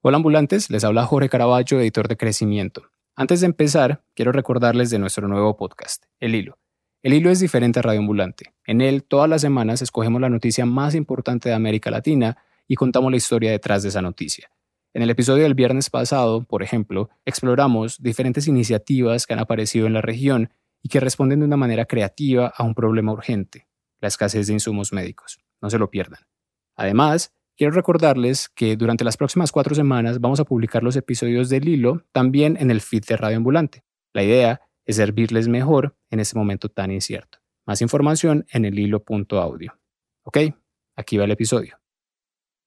Hola ambulantes, les habla Jorge Caraballo, editor de Crecimiento. Antes de empezar, quiero recordarles de nuestro nuevo podcast, El Hilo. El Hilo es diferente a Radio Ambulante. En él, todas las semanas escogemos la noticia más importante de América Latina y contamos la historia detrás de esa noticia. En el episodio del viernes pasado, por ejemplo, exploramos diferentes iniciativas que han aparecido en la región y que responden de una manera creativa a un problema urgente, la escasez de insumos médicos. No se lo pierdan. Además, quiero recordarles que durante las próximas cuatro semanas vamos a publicar los episodios del hilo también en el feed de Radio Ambulante. La idea es servirles mejor en este momento tan incierto. Más información en el hilo.audio. Ok, aquí va el episodio.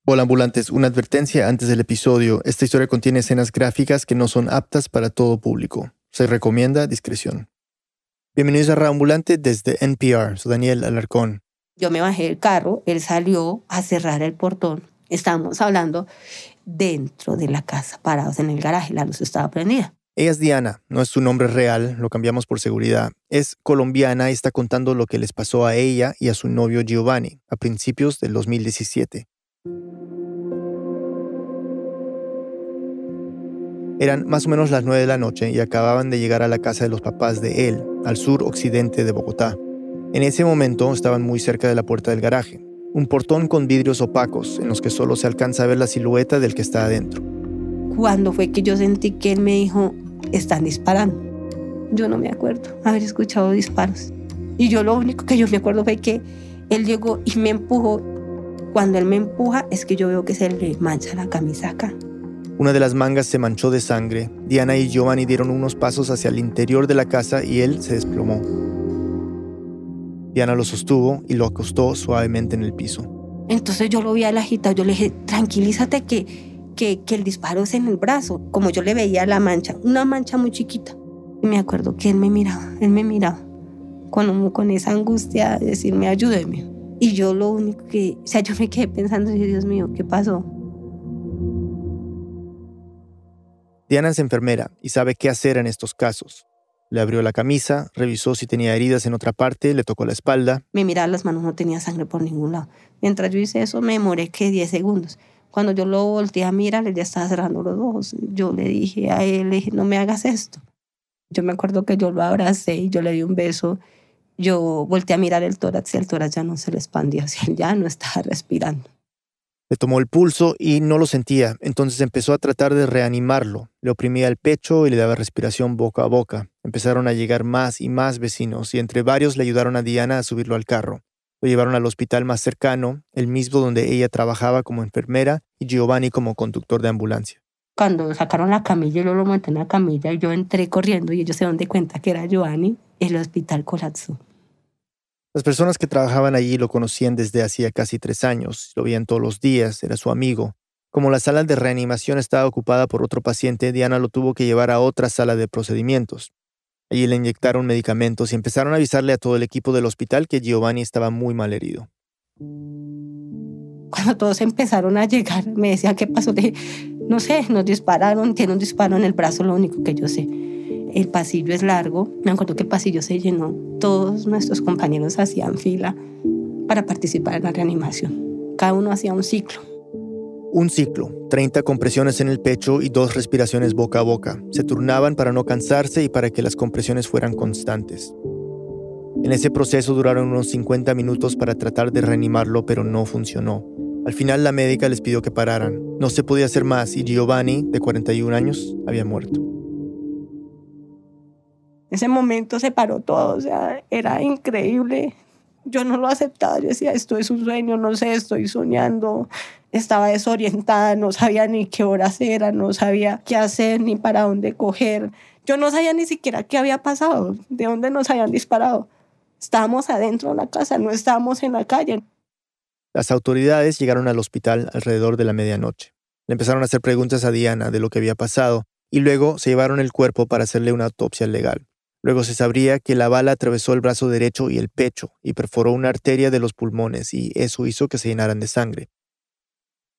Hola ambulantes, una advertencia antes del episodio. Esta historia contiene escenas gráficas que no son aptas para todo público. Se recomienda discreción. Bienvenidos a Ambulante desde NPR. Soy Daniel Alarcón. Yo me bajé del carro, él salió a cerrar el portón. Estábamos hablando dentro de la casa, parados en el garaje, la luz estaba prendida. Ella es Diana, no es su nombre real, lo cambiamos por seguridad. Es colombiana y está contando lo que les pasó a ella y a su novio Giovanni a principios del 2017. Eran más o menos las 9 de la noche y acababan de llegar a la casa de los papás de él, al sur occidente de Bogotá. En ese momento estaban muy cerca de la puerta del garaje, un portón con vidrios opacos en los que solo se alcanza a ver la silueta del que está adentro. Cuando fue que yo sentí que él me dijo, están disparando? Yo no me acuerdo haber escuchado disparos. Y yo lo único que yo me acuerdo fue que él llegó y me empujó. Cuando él me empuja es que yo veo que se le mancha la camisa acá. Una de las mangas se manchó de sangre. Diana y Giovanni dieron unos pasos hacia el interior de la casa y él se desplomó. Diana lo sostuvo y lo acostó suavemente en el piso. Entonces yo lo vi al agitado, yo le dije, tranquilízate que, que, que el disparo es en el brazo. Como yo le veía la mancha, una mancha muy chiquita. Y me acuerdo que él me miraba, él me miraba con, con esa angustia de decirme, ayúdeme. Y yo lo único que, o sea, yo me quedé pensando, Dios mío, ¿qué pasó? Diana es enfermera y sabe qué hacer en estos casos. Le abrió la camisa, revisó si tenía heridas en otra parte, le tocó la espalda. Me miraba las manos, no tenía sangre por ningún lado. Mientras yo hice eso, me demoré que 10 segundos. Cuando yo lo volteé a mirar, él ya estaba cerrando los ojos. Yo le dije a él, dije, no me hagas esto. Yo me acuerdo que yo lo abracé y yo le di un beso. Yo volteé a mirar el tórax y el tórax ya no se le expandió, ya no estaba respirando. Le tomó el pulso y no lo sentía, entonces empezó a tratar de reanimarlo. Le oprimía el pecho y le daba respiración boca a boca. Empezaron a llegar más y más vecinos y entre varios le ayudaron a Diana a subirlo al carro. Lo llevaron al hospital más cercano, el mismo donde ella trabajaba como enfermera y Giovanni como conductor de ambulancia. Cuando sacaron la camilla, yo lo monté en la camilla y yo entré corriendo y ellos se de cuenta que era Giovanni, el hospital colapsó. Las personas que trabajaban allí lo conocían desde hacía casi tres años, lo veían todos los días, era su amigo. Como la sala de reanimación estaba ocupada por otro paciente, Diana lo tuvo que llevar a otra sala de procedimientos. Allí le inyectaron medicamentos y empezaron a avisarle a todo el equipo del hospital que Giovanni estaba muy mal herido. Cuando todos empezaron a llegar, me decía, ¿qué pasó? no sé, nos dispararon, tiene un disparo en el brazo, lo único que yo sé. El pasillo es largo. Me acuerdo que el pasillo se llenó. Todos nuestros compañeros hacían fila para participar en la reanimación. Cada uno hacía un ciclo. Un ciclo, 30 compresiones en el pecho y dos respiraciones boca a boca. Se turnaban para no cansarse y para que las compresiones fueran constantes. En ese proceso duraron unos 50 minutos para tratar de reanimarlo, pero no funcionó. Al final la médica les pidió que pararan. No se podía hacer más y Giovanni, de 41 años, había muerto ese momento se paró todo, o sea, era increíble. Yo no lo aceptaba, yo decía, esto es un sueño, no sé, estoy soñando. Estaba desorientada, no sabía ni qué horas era, no sabía qué hacer ni para dónde coger. Yo no sabía ni siquiera qué había pasado, de dónde nos habían disparado. Estábamos adentro de la casa, no estábamos en la calle. Las autoridades llegaron al hospital alrededor de la medianoche. Le empezaron a hacer preguntas a Diana de lo que había pasado y luego se llevaron el cuerpo para hacerle una autopsia legal. Luego se sabría que la bala atravesó el brazo derecho y el pecho y perforó una arteria de los pulmones y eso hizo que se llenaran de sangre.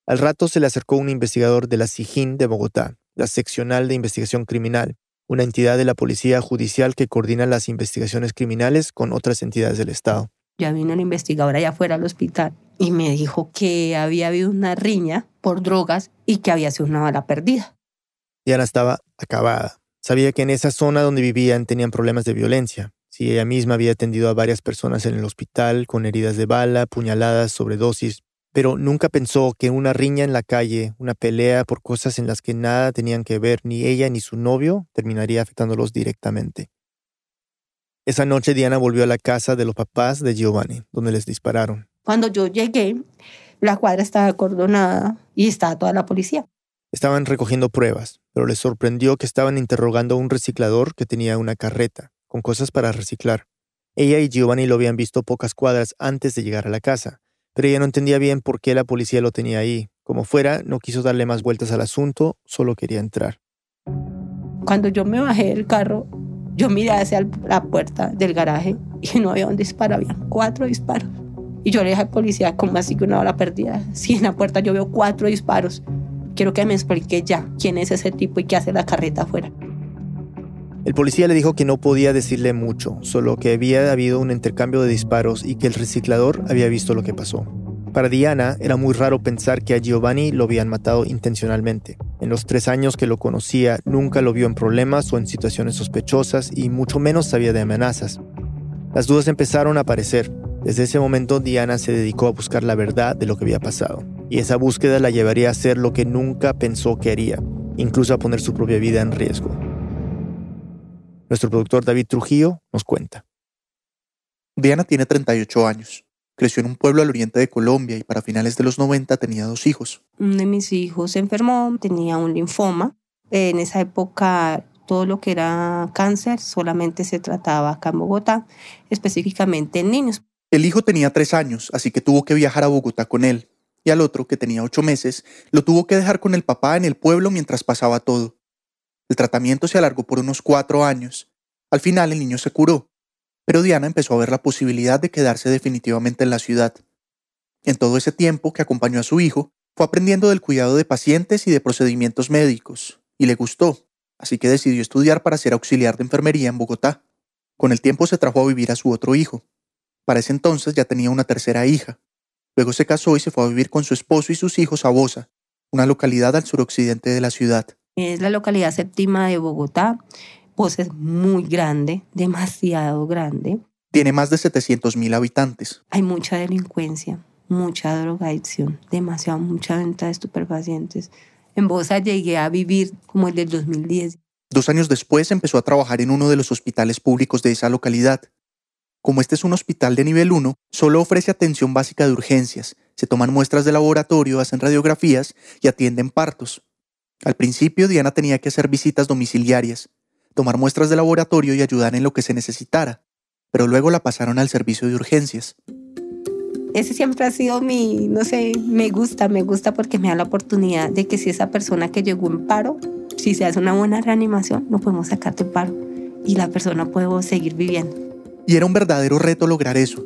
Al rato se le acercó un investigador de la SIGIN de Bogotá, la Seccional de Investigación Criminal, una entidad de la Policía Judicial que coordina las investigaciones criminales con otras entidades del Estado. Ya vino el investigador allá afuera al hospital y me dijo que había habido una riña por drogas y que había sido una bala perdida. Diana estaba acabada. Sabía que en esa zona donde vivían tenían problemas de violencia. Si ella misma había atendido a varias personas en el hospital con heridas de bala, puñaladas, sobredosis, pero nunca pensó que una riña en la calle, una pelea por cosas en las que nada tenían que ver ni ella ni su novio, terminaría afectándolos directamente. Esa noche Diana volvió a la casa de los papás de Giovanni, donde les dispararon. Cuando yo llegué, la cuadra estaba acordonada y estaba toda la policía. Estaban recogiendo pruebas, pero les sorprendió que estaban interrogando a un reciclador que tenía una carreta, con cosas para reciclar. Ella y Giovanni lo habían visto pocas cuadras antes de llegar a la casa, pero ella no entendía bien por qué la policía lo tenía ahí. Como fuera, no quiso darle más vueltas al asunto, solo quería entrar. Cuando yo me bajé del carro, yo miré hacia la puerta del garaje y no había un disparo, había cuatro disparos. Y yo le dije al policía, ¿cómo así que una hora perdida? Si en la puerta yo veo cuatro disparos, quiero que me explique ya quién es ese tipo y qué hace la carreta afuera. El policía le dijo que no podía decirle mucho, solo que había habido un intercambio de disparos y que el reciclador había visto lo que pasó. Para Diana era muy raro pensar que a Giovanni lo habían matado intencionalmente. En los tres años que lo conocía, nunca lo vio en problemas o en situaciones sospechosas y mucho menos sabía de amenazas. Las dudas empezaron a aparecer. Desde ese momento Diana se dedicó a buscar la verdad de lo que había pasado. Y esa búsqueda la llevaría a hacer lo que nunca pensó que haría, incluso a poner su propia vida en riesgo. Nuestro productor David Trujillo nos cuenta. Diana tiene 38 años. Creció en un pueblo al oriente de Colombia y para finales de los 90 tenía dos hijos. Uno de mis hijos se enfermó, tenía un linfoma. En esa época todo lo que era cáncer solamente se trataba acá en Bogotá, específicamente en niños. El hijo tenía tres años, así que tuvo que viajar a Bogotá con él. Y al otro, que tenía ocho meses, lo tuvo que dejar con el papá en el pueblo mientras pasaba todo. El tratamiento se alargó por unos cuatro años. Al final el niño se curó, pero Diana empezó a ver la posibilidad de quedarse definitivamente en la ciudad. En todo ese tiempo que acompañó a su hijo, fue aprendiendo del cuidado de pacientes y de procedimientos médicos, y le gustó, así que decidió estudiar para ser auxiliar de enfermería en Bogotá. Con el tiempo se trajo a vivir a su otro hijo. Para ese entonces ya tenía una tercera hija. Luego se casó y se fue a vivir con su esposo y sus hijos a Bosa, una localidad al suroccidente de la ciudad. Es la localidad séptima de Bogotá. Pues es muy grande, demasiado grande. Tiene más de 700 mil habitantes. Hay mucha delincuencia, mucha drogadicción, demasiado, mucha venta de estupefacientes. En Bosa llegué a vivir como el del 2010. Dos años después empezó a trabajar en uno de los hospitales públicos de esa localidad. Como este es un hospital de nivel 1, solo ofrece atención básica de urgencias, se toman muestras de laboratorio, hacen radiografías y atienden partos. Al principio, Diana tenía que hacer visitas domiciliarias, tomar muestras de laboratorio y ayudar en lo que se necesitara, pero luego la pasaron al servicio de urgencias. Ese siempre ha sido mi, no sé, me gusta, me gusta porque me da la oportunidad de que si esa persona que llegó en paro, si se hace una buena reanimación, no podemos sacar de paro y la persona puede seguir viviendo. Y era un verdadero reto lograr eso,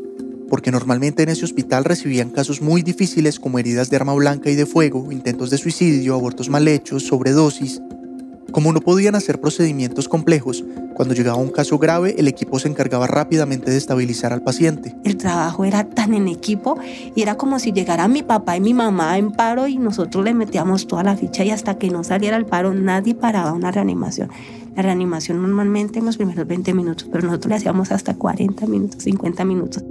porque normalmente en ese hospital recibían casos muy difíciles como heridas de arma blanca y de fuego, intentos de suicidio, abortos mal hechos, sobredosis. Como no podían hacer procedimientos complejos, cuando llegaba un caso grave, el equipo se encargaba rápidamente de estabilizar al paciente. El trabajo era tan en equipo y era como si llegara mi papá y mi mamá en paro y nosotros le metíamos toda la ficha y hasta que no saliera el paro nadie paraba una reanimación. La reanimación normalmente en los primeros 20 minutos, pero nosotros le hacíamos hasta 40 minutos, 50 minutos.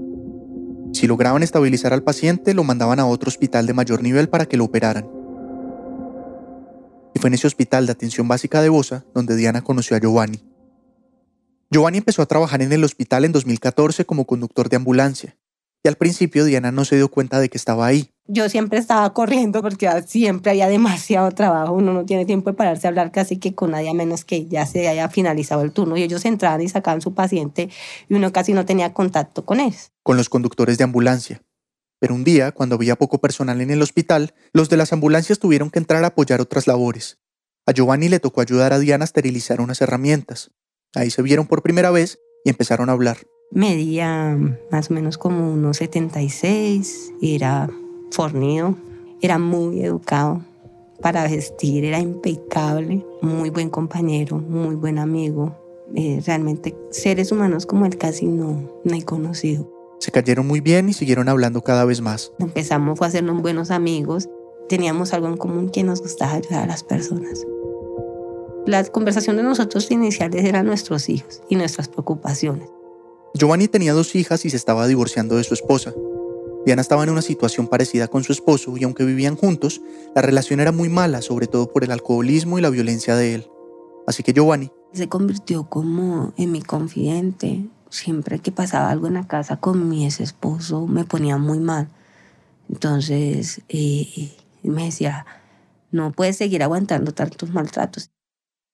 Si lograban estabilizar al paciente, lo mandaban a otro hospital de mayor nivel para que lo operaran. Y fue en ese hospital de atención básica de Bosa donde Diana conoció a Giovanni. Giovanni empezó a trabajar en el hospital en 2014 como conductor de ambulancia, y al principio Diana no se dio cuenta de que estaba ahí. Yo siempre estaba corriendo porque siempre había demasiado trabajo, uno no tiene tiempo de pararse a hablar casi que con nadie a menos que ya se haya finalizado el turno y ellos entraban y sacaban su paciente y uno casi no tenía contacto con ellos. Con los conductores de ambulancia. Pero un día, cuando había poco personal en el hospital, los de las ambulancias tuvieron que entrar a apoyar otras labores. A Giovanni le tocó ayudar a Diana a esterilizar unas herramientas. Ahí se vieron por primera vez y empezaron a hablar. Medía más o menos como unos 76, era fornido, era muy educado para vestir, era impecable, muy buen compañero, muy buen amigo. Eh, realmente seres humanos como él casi no, no he conocido. Se cayeron muy bien y siguieron hablando cada vez más. Empezamos a hacernos buenos amigos. Teníamos algo en común que nos gustaba ayudar a las personas. La conversación de nosotros iniciales eran nuestros hijos y nuestras preocupaciones. Giovanni tenía dos hijas y se estaba divorciando de su esposa. Diana estaba en una situación parecida con su esposo y aunque vivían juntos, la relación era muy mala, sobre todo por el alcoholismo y la violencia de él. Así que Giovanni se convirtió como en mi confidente. Siempre que pasaba algo en la casa con mi ex esposo me ponía muy mal. Entonces eh, me decía, no puedes seguir aguantando tantos maltratos.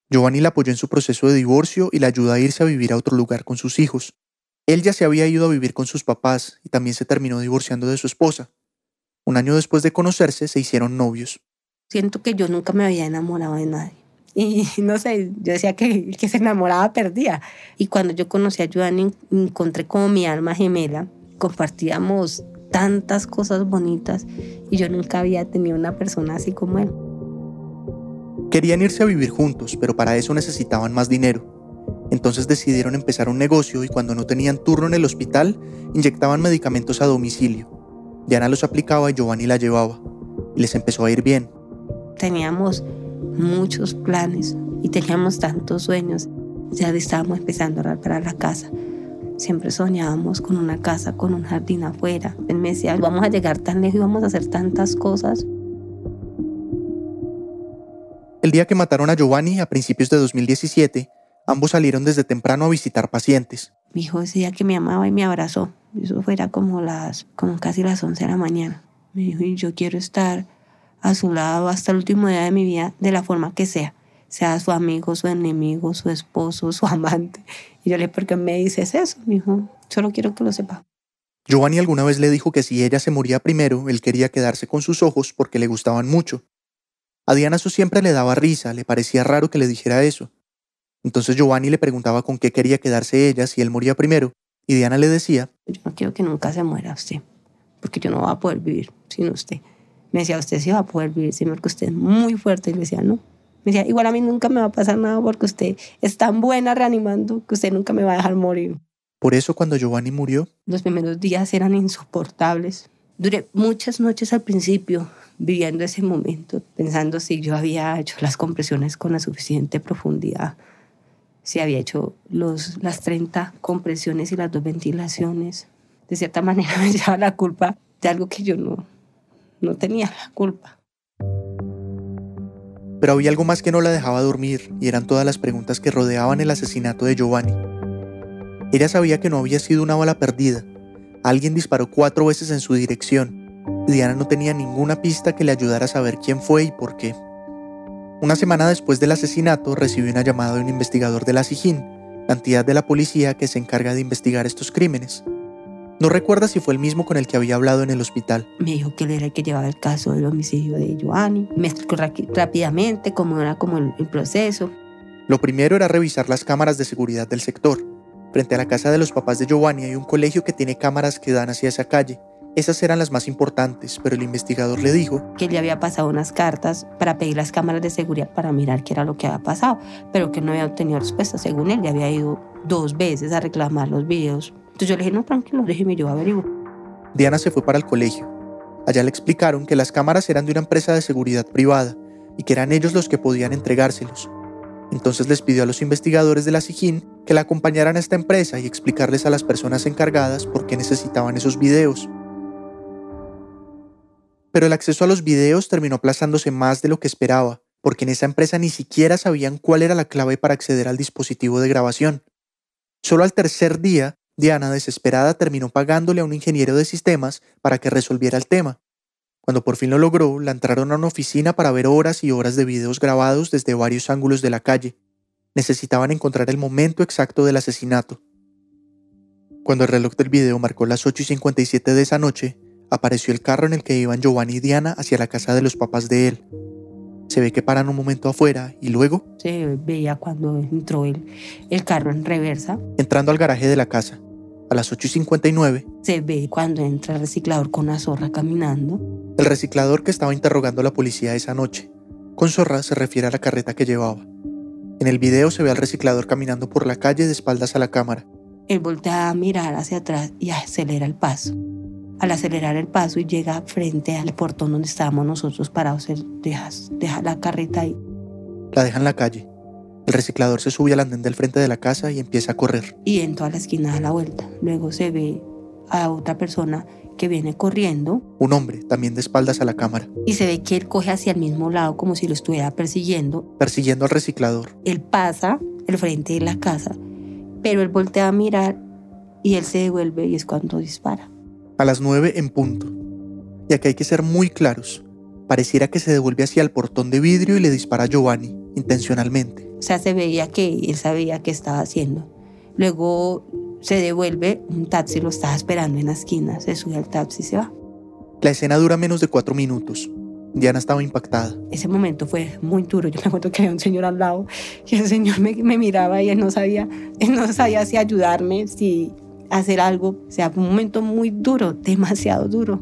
Giovanni la apoyó en su proceso de divorcio y la ayudó a irse a vivir a otro lugar con sus hijos. Él ya se había ido a vivir con sus papás y también se terminó divorciando de su esposa. Un año después de conocerse se hicieron novios. Siento que yo nunca me había enamorado de nadie. Y no sé, yo decía que el que se enamoraba perdía. Y cuando yo conocí a Joan, encontré como mi alma gemela. Compartíamos tantas cosas bonitas y yo nunca había tenido una persona así como él. Querían irse a vivir juntos, pero para eso necesitaban más dinero. Entonces decidieron empezar un negocio y cuando no tenían turno en el hospital, inyectaban medicamentos a domicilio. Diana los aplicaba y Giovanni la llevaba. Y les empezó a ir bien. Teníamos muchos planes y teníamos tantos sueños. Ya estábamos empezando a para la casa. Siempre soñábamos con una casa, con un jardín afuera. Él me decía, vamos a llegar tan lejos y vamos a hacer tantas cosas. El día que mataron a Giovanni, a principios de 2017, ambos salieron desde temprano a visitar pacientes. Mi hijo decía que me amaba y me abrazó. Eso fuera como las, como casi las 11 de la mañana. Me dijo, yo quiero estar a su lado hasta el último día de mi vida de la forma que sea, sea su amigo, su enemigo, su esposo, su amante. Y yo le dije, ¿por qué me dices eso? Me dijo, solo quiero que lo sepa. Giovanni alguna vez le dijo que si ella se moría primero, él quería quedarse con sus ojos porque le gustaban mucho. A Diana eso siempre le daba risa, le parecía raro que le dijera eso. Entonces Giovanni le preguntaba con qué quería quedarse ella si él moría primero, y Diana le decía, Yo no quiero que nunca se muera usted, porque yo no voy a poder vivir sin usted. Me decía, usted sí va a poder vivir, sin porque usted es muy fuerte. Y le decía, no. Me decía, igual a mí nunca me va a pasar nada porque usted es tan buena reanimando que usted nunca me va a dejar morir. Por eso cuando Giovanni murió... Los primeros días eran insoportables. Duré muchas noches al principio viviendo ese momento, pensando si yo había hecho las compresiones con la suficiente profundidad, si había hecho los, las 30 compresiones y las dos ventilaciones. De cierta manera me echaba la culpa de algo que yo no, no tenía la culpa. Pero había algo más que no la dejaba dormir y eran todas las preguntas que rodeaban el asesinato de Giovanni. Ella sabía que no había sido una bala perdida. Alguien disparó cuatro veces en su dirección Diana no tenía ninguna pista que le ayudara a saber quién fue y por qué. Una semana después del asesinato recibió una llamada de un investigador de la SIJIN, la entidad de la policía que se encarga de investigar estos crímenes. No recuerda si fue el mismo con el que había hablado en el hospital. Me dijo que él era el que llevaba el caso del homicidio de Joanny. Me explicó rápidamente cómo era como el, el proceso. Lo primero era revisar las cámaras de seguridad del sector. Frente a la casa de los papás de Giovanni hay un colegio que tiene cámaras que dan hacia esa calle. Esas eran las más importantes, pero el investigador le dijo que le había pasado unas cartas para pedir las cámaras de seguridad para mirar qué era lo que había pasado, pero que no había obtenido respuesta. Según él, le había ido dos veces a reclamar los videos entonces yo le dije, no, tranquilo, déjeme yo averiguo. Diana se fue para el colegio. Allá le explicaron que las cámaras eran de una empresa de seguridad privada y que eran ellos los que podían entregárselos. Entonces les pidió a los investigadores de la SIJIN que la acompañaran a esta empresa y explicarles a las personas encargadas por qué necesitaban esos videos. Pero el acceso a los videos terminó aplazándose más de lo que esperaba, porque en esa empresa ni siquiera sabían cuál era la clave para acceder al dispositivo de grabación. Solo al tercer día Diana, desesperada, terminó pagándole a un ingeniero de sistemas para que resolviera el tema. Cuando por fin lo logró, la entraron a una oficina para ver horas y horas de videos grabados desde varios ángulos de la calle. Necesitaban encontrar el momento exacto del asesinato. Cuando el reloj del video marcó las 8 y 57 de esa noche, apareció el carro en el que iban Giovanni y Diana hacia la casa de los papás de él. Se ve que paran un momento afuera y luego... Se veía cuando entró el, el carro en reversa. Entrando al garaje de la casa a las 8 y 59. Se ve cuando entra el reciclador con la zorra caminando. El reciclador que estaba interrogando a la policía esa noche. Con zorra se refiere a la carreta que llevaba. En el video se ve al reciclador caminando por la calle de espaldas a la cámara. Él voltea a mirar hacia atrás y acelera el paso. Al acelerar el paso y llega frente al portón donde estábamos nosotros parados, él deja, deja la carreta ahí. La deja en la calle. El reciclador se sube al andén del frente de la casa y empieza a correr. Y en toda la esquina da la vuelta. Luego se ve a otra persona que viene corriendo. Un hombre, también de espaldas a la cámara. Y se ve que él coge hacia el mismo lado como si lo estuviera persiguiendo. Persiguiendo al reciclador. Él pasa el frente de la casa, pero él voltea a mirar y él se devuelve y es cuando dispara. A las nueve en punto. Y aquí hay que ser muy claros. Pareciera que se devuelve hacia el portón de vidrio y le dispara a Giovanni, intencionalmente. O sea, se veía que él sabía qué estaba haciendo. Luego se devuelve, un taxi lo estaba esperando en la esquina, se sube al taxi y se va. La escena dura menos de cuatro minutos. Diana estaba impactada. Ese momento fue muy duro. Yo me acuerdo que había un señor al lado y el señor me, me miraba y él no sabía, él no sabía si ayudarme, si hacer algo. O sea, fue un momento muy duro, demasiado duro.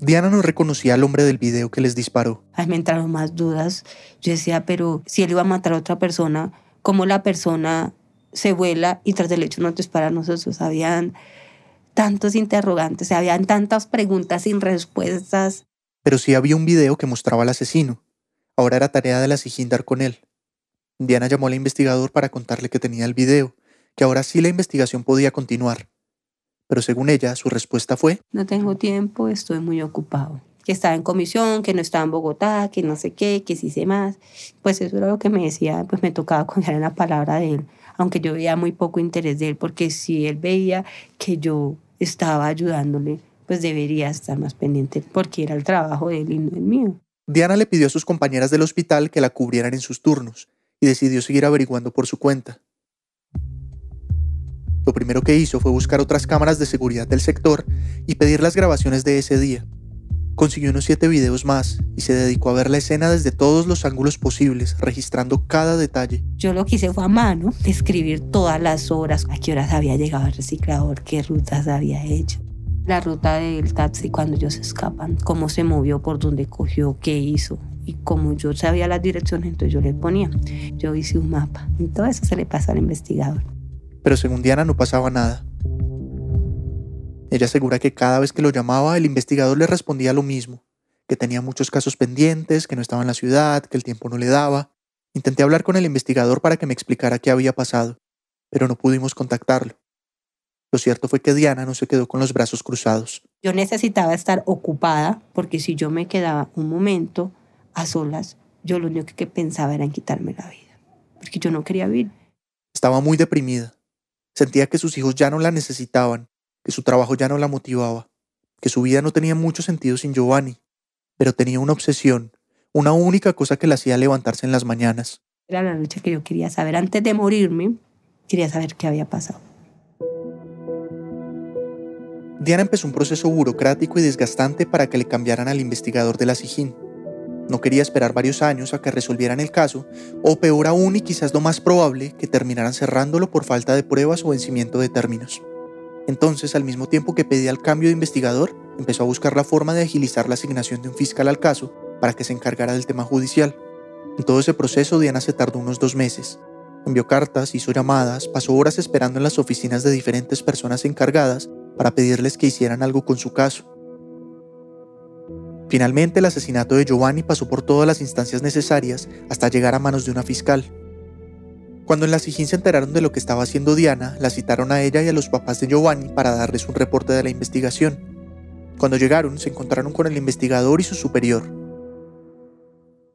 Diana no reconocía al hombre del video que les disparó. Ahí me entraron más dudas. Yo decía, pero si él iba a matar a otra persona, ¿cómo la persona se vuela y tras del hecho no dispara a nosotros? Habían tantos interrogantes, habían tantas preguntas sin respuestas. Pero sí había un video que mostraba al asesino. Ahora era tarea de la SIGIN dar con él. Diana llamó al investigador para contarle que tenía el video, que ahora sí la investigación podía continuar. Pero según ella, su respuesta fue, No tengo tiempo, estoy muy ocupado. Que estaba en comisión, que no estaba en Bogotá, que no sé qué, que sí sé más. Pues eso era lo que me decía, pues me tocaba confiar en la palabra de él, aunque yo veía muy poco interés de él, porque si él veía que yo estaba ayudándole, pues debería estar más pendiente, porque era el trabajo de él y no el mío. Diana le pidió a sus compañeras del hospital que la cubrieran en sus turnos y decidió seguir averiguando por su cuenta. Lo primero que hizo fue buscar otras cámaras de seguridad del sector y pedir las grabaciones de ese día. Consiguió unos siete videos más y se dedicó a ver la escena desde todos los ángulos posibles, registrando cada detalle. Yo lo que hice fue a mano, escribir todas las horas, a qué horas había llegado el reciclador, qué rutas había hecho. La ruta del taxi cuando ellos escapan, cómo se movió, por dónde cogió, qué hizo. Y como yo sabía las direcciones, entonces yo le ponía. Yo hice un mapa. Y todo eso se le pasa al investigador pero según Diana no pasaba nada. Ella asegura que cada vez que lo llamaba el investigador le respondía lo mismo, que tenía muchos casos pendientes, que no estaba en la ciudad, que el tiempo no le daba. Intenté hablar con el investigador para que me explicara qué había pasado, pero no pudimos contactarlo. Lo cierto fue que Diana no se quedó con los brazos cruzados. Yo necesitaba estar ocupada porque si yo me quedaba un momento a solas, yo lo único que pensaba era en quitarme la vida, porque yo no quería vivir. Estaba muy deprimida. Sentía que sus hijos ya no la necesitaban, que su trabajo ya no la motivaba, que su vida no tenía mucho sentido sin Giovanni, pero tenía una obsesión, una única cosa que la hacía levantarse en las mañanas. Era la noche que yo quería saber. Antes de morirme, quería saber qué había pasado. Diana empezó un proceso burocrático y desgastante para que le cambiaran al investigador de la SIGIN. No quería esperar varios años a que resolvieran el caso, o peor aún y quizás lo más probable, que terminaran cerrándolo por falta de pruebas o vencimiento de términos. Entonces, al mismo tiempo que pedía el cambio de investigador, empezó a buscar la forma de agilizar la asignación de un fiscal al caso para que se encargara del tema judicial. En todo ese proceso, Diana se tardó unos dos meses. Envió cartas, hizo llamadas, pasó horas esperando en las oficinas de diferentes personas encargadas para pedirles que hicieran algo con su caso. Finalmente, el asesinato de Giovanni pasó por todas las instancias necesarias hasta llegar a manos de una fiscal. Cuando en la SIGIN se enteraron de lo que estaba haciendo Diana, la citaron a ella y a los papás de Giovanni para darles un reporte de la investigación. Cuando llegaron, se encontraron con el investigador y su superior.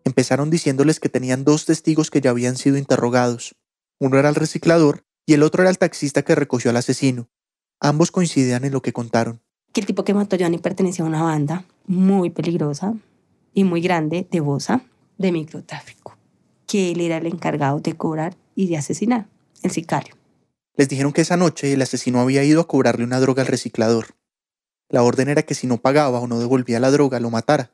Empezaron diciéndoles que tenían dos testigos que ya habían sido interrogados. Uno era el reciclador y el otro era el taxista que recogió al asesino. Ambos coincidían en lo que contaron que el tipo que mató a Johnny pertenecía a una banda muy peligrosa y muy grande de Bosa de microtráfico, que él era el encargado de cobrar y de asesinar, el sicario. Les dijeron que esa noche el asesino había ido a cobrarle una droga al reciclador. La orden era que si no pagaba o no devolvía la droga, lo matara.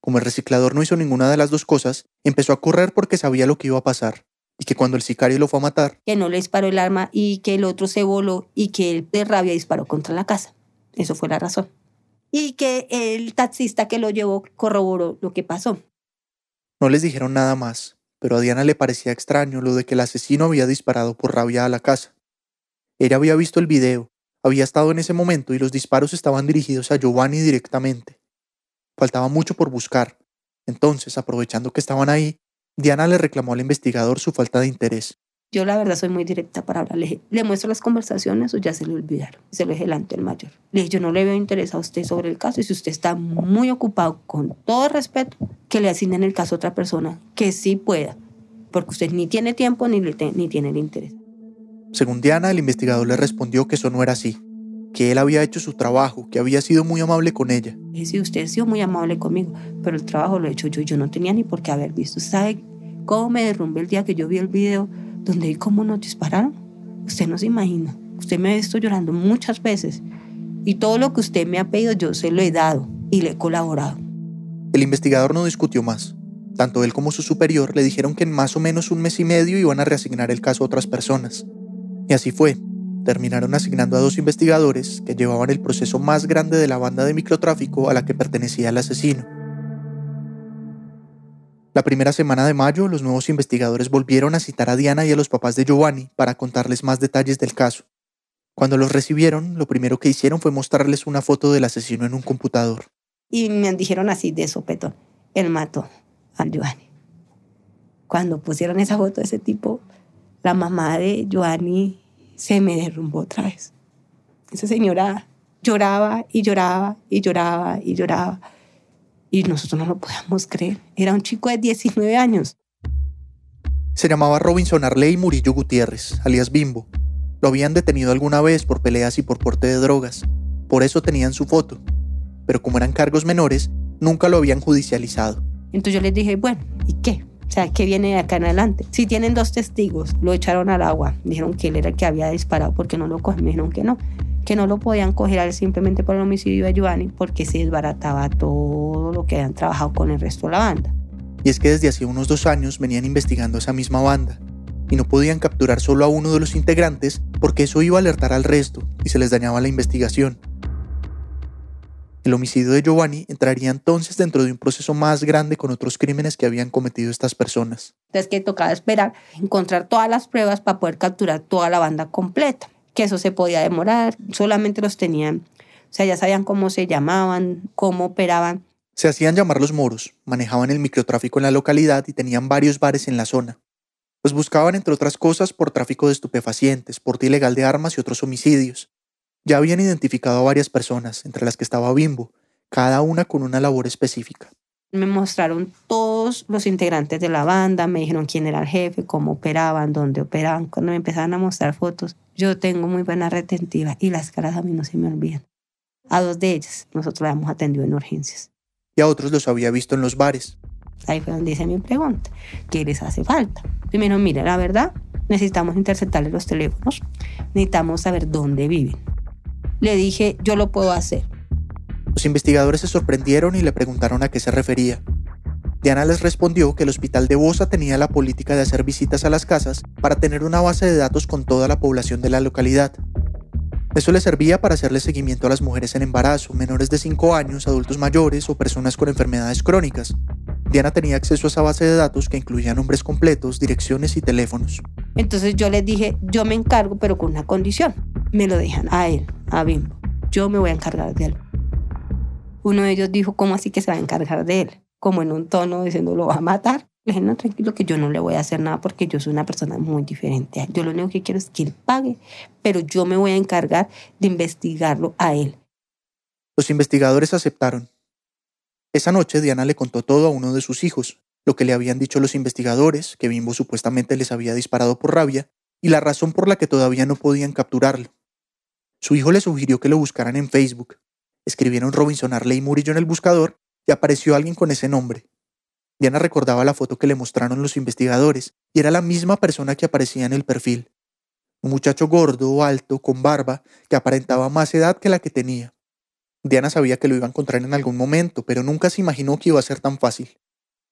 Como el reciclador no hizo ninguna de las dos cosas, empezó a correr porque sabía lo que iba a pasar, y que cuando el sicario lo fue a matar, que no le disparó el arma y que el otro se voló y que él de rabia disparó contra la casa. Eso fue la razón. Y que el taxista que lo llevó corroboró lo que pasó. No les dijeron nada más, pero a Diana le parecía extraño lo de que el asesino había disparado por rabia a la casa. Ella había visto el video, había estado en ese momento y los disparos estaban dirigidos a Giovanni directamente. Faltaba mucho por buscar. Entonces, aprovechando que estaban ahí, Diana le reclamó al investigador su falta de interés. Yo la verdad soy muy directa para hablarle. Le muestro las conversaciones o ya se le olvidaron. Se lo dije delante el mayor. Le dije, yo no le veo interés a usted sobre el caso y si usted está muy ocupado, con todo respeto, que le asignen el caso a otra persona que sí pueda. Porque usted ni tiene tiempo ni, le ni tiene el interés. Según Diana, el investigador le respondió que eso no era así, que él había hecho su trabajo, que había sido muy amable con ella. Y sí, usted ha sido muy amable conmigo, pero el trabajo lo he hecho yo. Yo no tenía ni por qué haber visto. ¿Sabe cómo me derrumbé el día que yo vi el video donde vi cómo nos dispararon? Usted no se imagina. Usted me ha visto llorando muchas veces. Y todo lo que usted me ha pedido yo se lo he dado y le he colaborado. El investigador no discutió más. Tanto él como su superior le dijeron que en más o menos un mes y medio iban a reasignar el caso a otras personas. Y así fue. Terminaron asignando a dos investigadores que llevaban el proceso más grande de la banda de microtráfico a la que pertenecía el asesino. La primera semana de mayo, los nuevos investigadores volvieron a citar a Diana y a los papás de Giovanni para contarles más detalles del caso. Cuando los recibieron, lo primero que hicieron fue mostrarles una foto del asesino en un computador. Y me dijeron así de sopetón, él mató a Giovanni. Cuando pusieron esa foto de ese tipo, la mamá de Giovanni se me derrumbó otra vez. Esa señora lloraba y lloraba y lloraba y lloraba y nosotros no lo podíamos creer. Era un chico de 19 años. Se llamaba Robinson Arley Murillo Gutiérrez, alias Bimbo. Lo habían detenido alguna vez por peleas y por porte de drogas. Por eso tenían su foto. Pero como eran cargos menores, nunca lo habían judicializado. Entonces yo les dije, bueno, ¿y qué? O sea, ¿qué viene de acá en adelante? Si tienen dos testigos, lo echaron al agua. Dijeron que él era el que había disparado porque no lo cogieron. Me dijeron que no que no lo podían coger simplemente por el homicidio de Giovanni porque se desbarataba todo lo que habían trabajado con el resto de la banda. Y es que desde hace unos dos años venían investigando esa misma banda y no podían capturar solo a uno de los integrantes porque eso iba a alertar al resto y se les dañaba la investigación. El homicidio de Giovanni entraría entonces dentro de un proceso más grande con otros crímenes que habían cometido estas personas. Entonces que tocaba esperar, encontrar todas las pruebas para poder capturar toda la banda completa que eso se podía demorar, solamente los tenían, o sea, ya sabían cómo se llamaban, cómo operaban. Se hacían llamar los moros, manejaban el microtráfico en la localidad y tenían varios bares en la zona. Los buscaban, entre otras cosas, por tráfico de estupefacientes, porte ilegal de armas y otros homicidios. Ya habían identificado a varias personas, entre las que estaba Bimbo, cada una con una labor específica. Me mostraron todos los integrantes de la banda, me dijeron quién era el jefe, cómo operaban, dónde operaban. Cuando me empezaron a mostrar fotos, yo tengo muy buena retentiva y las caras a mí no se me olvidan. A dos de ellas nosotros la hemos atendido en urgencias. Y a otros los había visto en los bares. Ahí fue donde hice mi pregunta. ¿Qué les hace falta? Primero, mire, la verdad, necesitamos interceptarles los teléfonos. Necesitamos saber dónde viven. Le dije, yo lo puedo hacer los investigadores se sorprendieron y le preguntaron a qué se refería. Diana les respondió que el hospital de Bosa tenía la política de hacer visitas a las casas para tener una base de datos con toda la población de la localidad. Eso le servía para hacerle seguimiento a las mujeres en embarazo, menores de 5 años, adultos mayores o personas con enfermedades crónicas. Diana tenía acceso a esa base de datos que incluía nombres completos, direcciones y teléfonos. Entonces yo les dije, yo me encargo, pero con una condición. Me lo dejan a él, a Bimbo. Yo me voy a encargar de él. Uno de ellos dijo, ¿cómo así que se va a encargar de él? Como en un tono diciendo, lo va a matar. Le tranquilo, que yo no le voy a hacer nada porque yo soy una persona muy diferente. Yo lo único que quiero es que él pague, pero yo me voy a encargar de investigarlo a él. Los investigadores aceptaron. Esa noche Diana le contó todo a uno de sus hijos, lo que le habían dicho los investigadores, que Bimbo supuestamente les había disparado por rabia, y la razón por la que todavía no podían capturarlo. Su hijo le sugirió que lo buscaran en Facebook, Escribieron Robinson Arley Murillo en el buscador apareció alguien con ese nombre. Diana recordaba la foto que le mostraron los investigadores y era la misma persona que aparecía en el perfil. Un muchacho gordo, alto, con barba, que aparentaba más edad que la que tenía. Diana sabía que lo iba a encontrar en algún momento, pero nunca se imaginó que iba a ser tan fácil.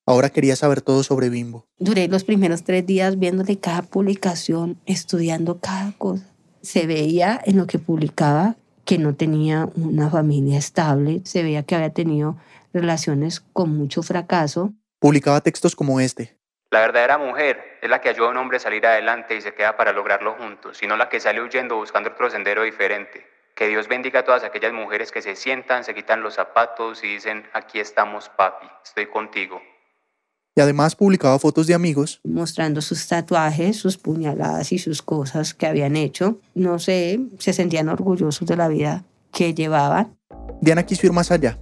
Ahora quería saber todo sobre Bimbo. Duré los primeros tres días viéndole cada publicación, estudiando cada cosa. Se veía en lo que publicaba que no tenía una familia estable, se veía que había tenido relaciones con mucho fracaso. Publicaba textos como este. La verdadera mujer es la que ayuda a un hombre a salir adelante y se queda para lograrlo juntos, sino la que sale huyendo buscando otro sendero diferente. Que Dios bendiga a todas aquellas mujeres que se sientan, se quitan los zapatos y dicen, aquí estamos papi, estoy contigo. Y además publicaba fotos de amigos. Mostrando sus tatuajes, sus puñaladas y sus cosas que habían hecho. No sé, se sentían orgullosos de la vida que llevaban. Diana quiso ir más allá.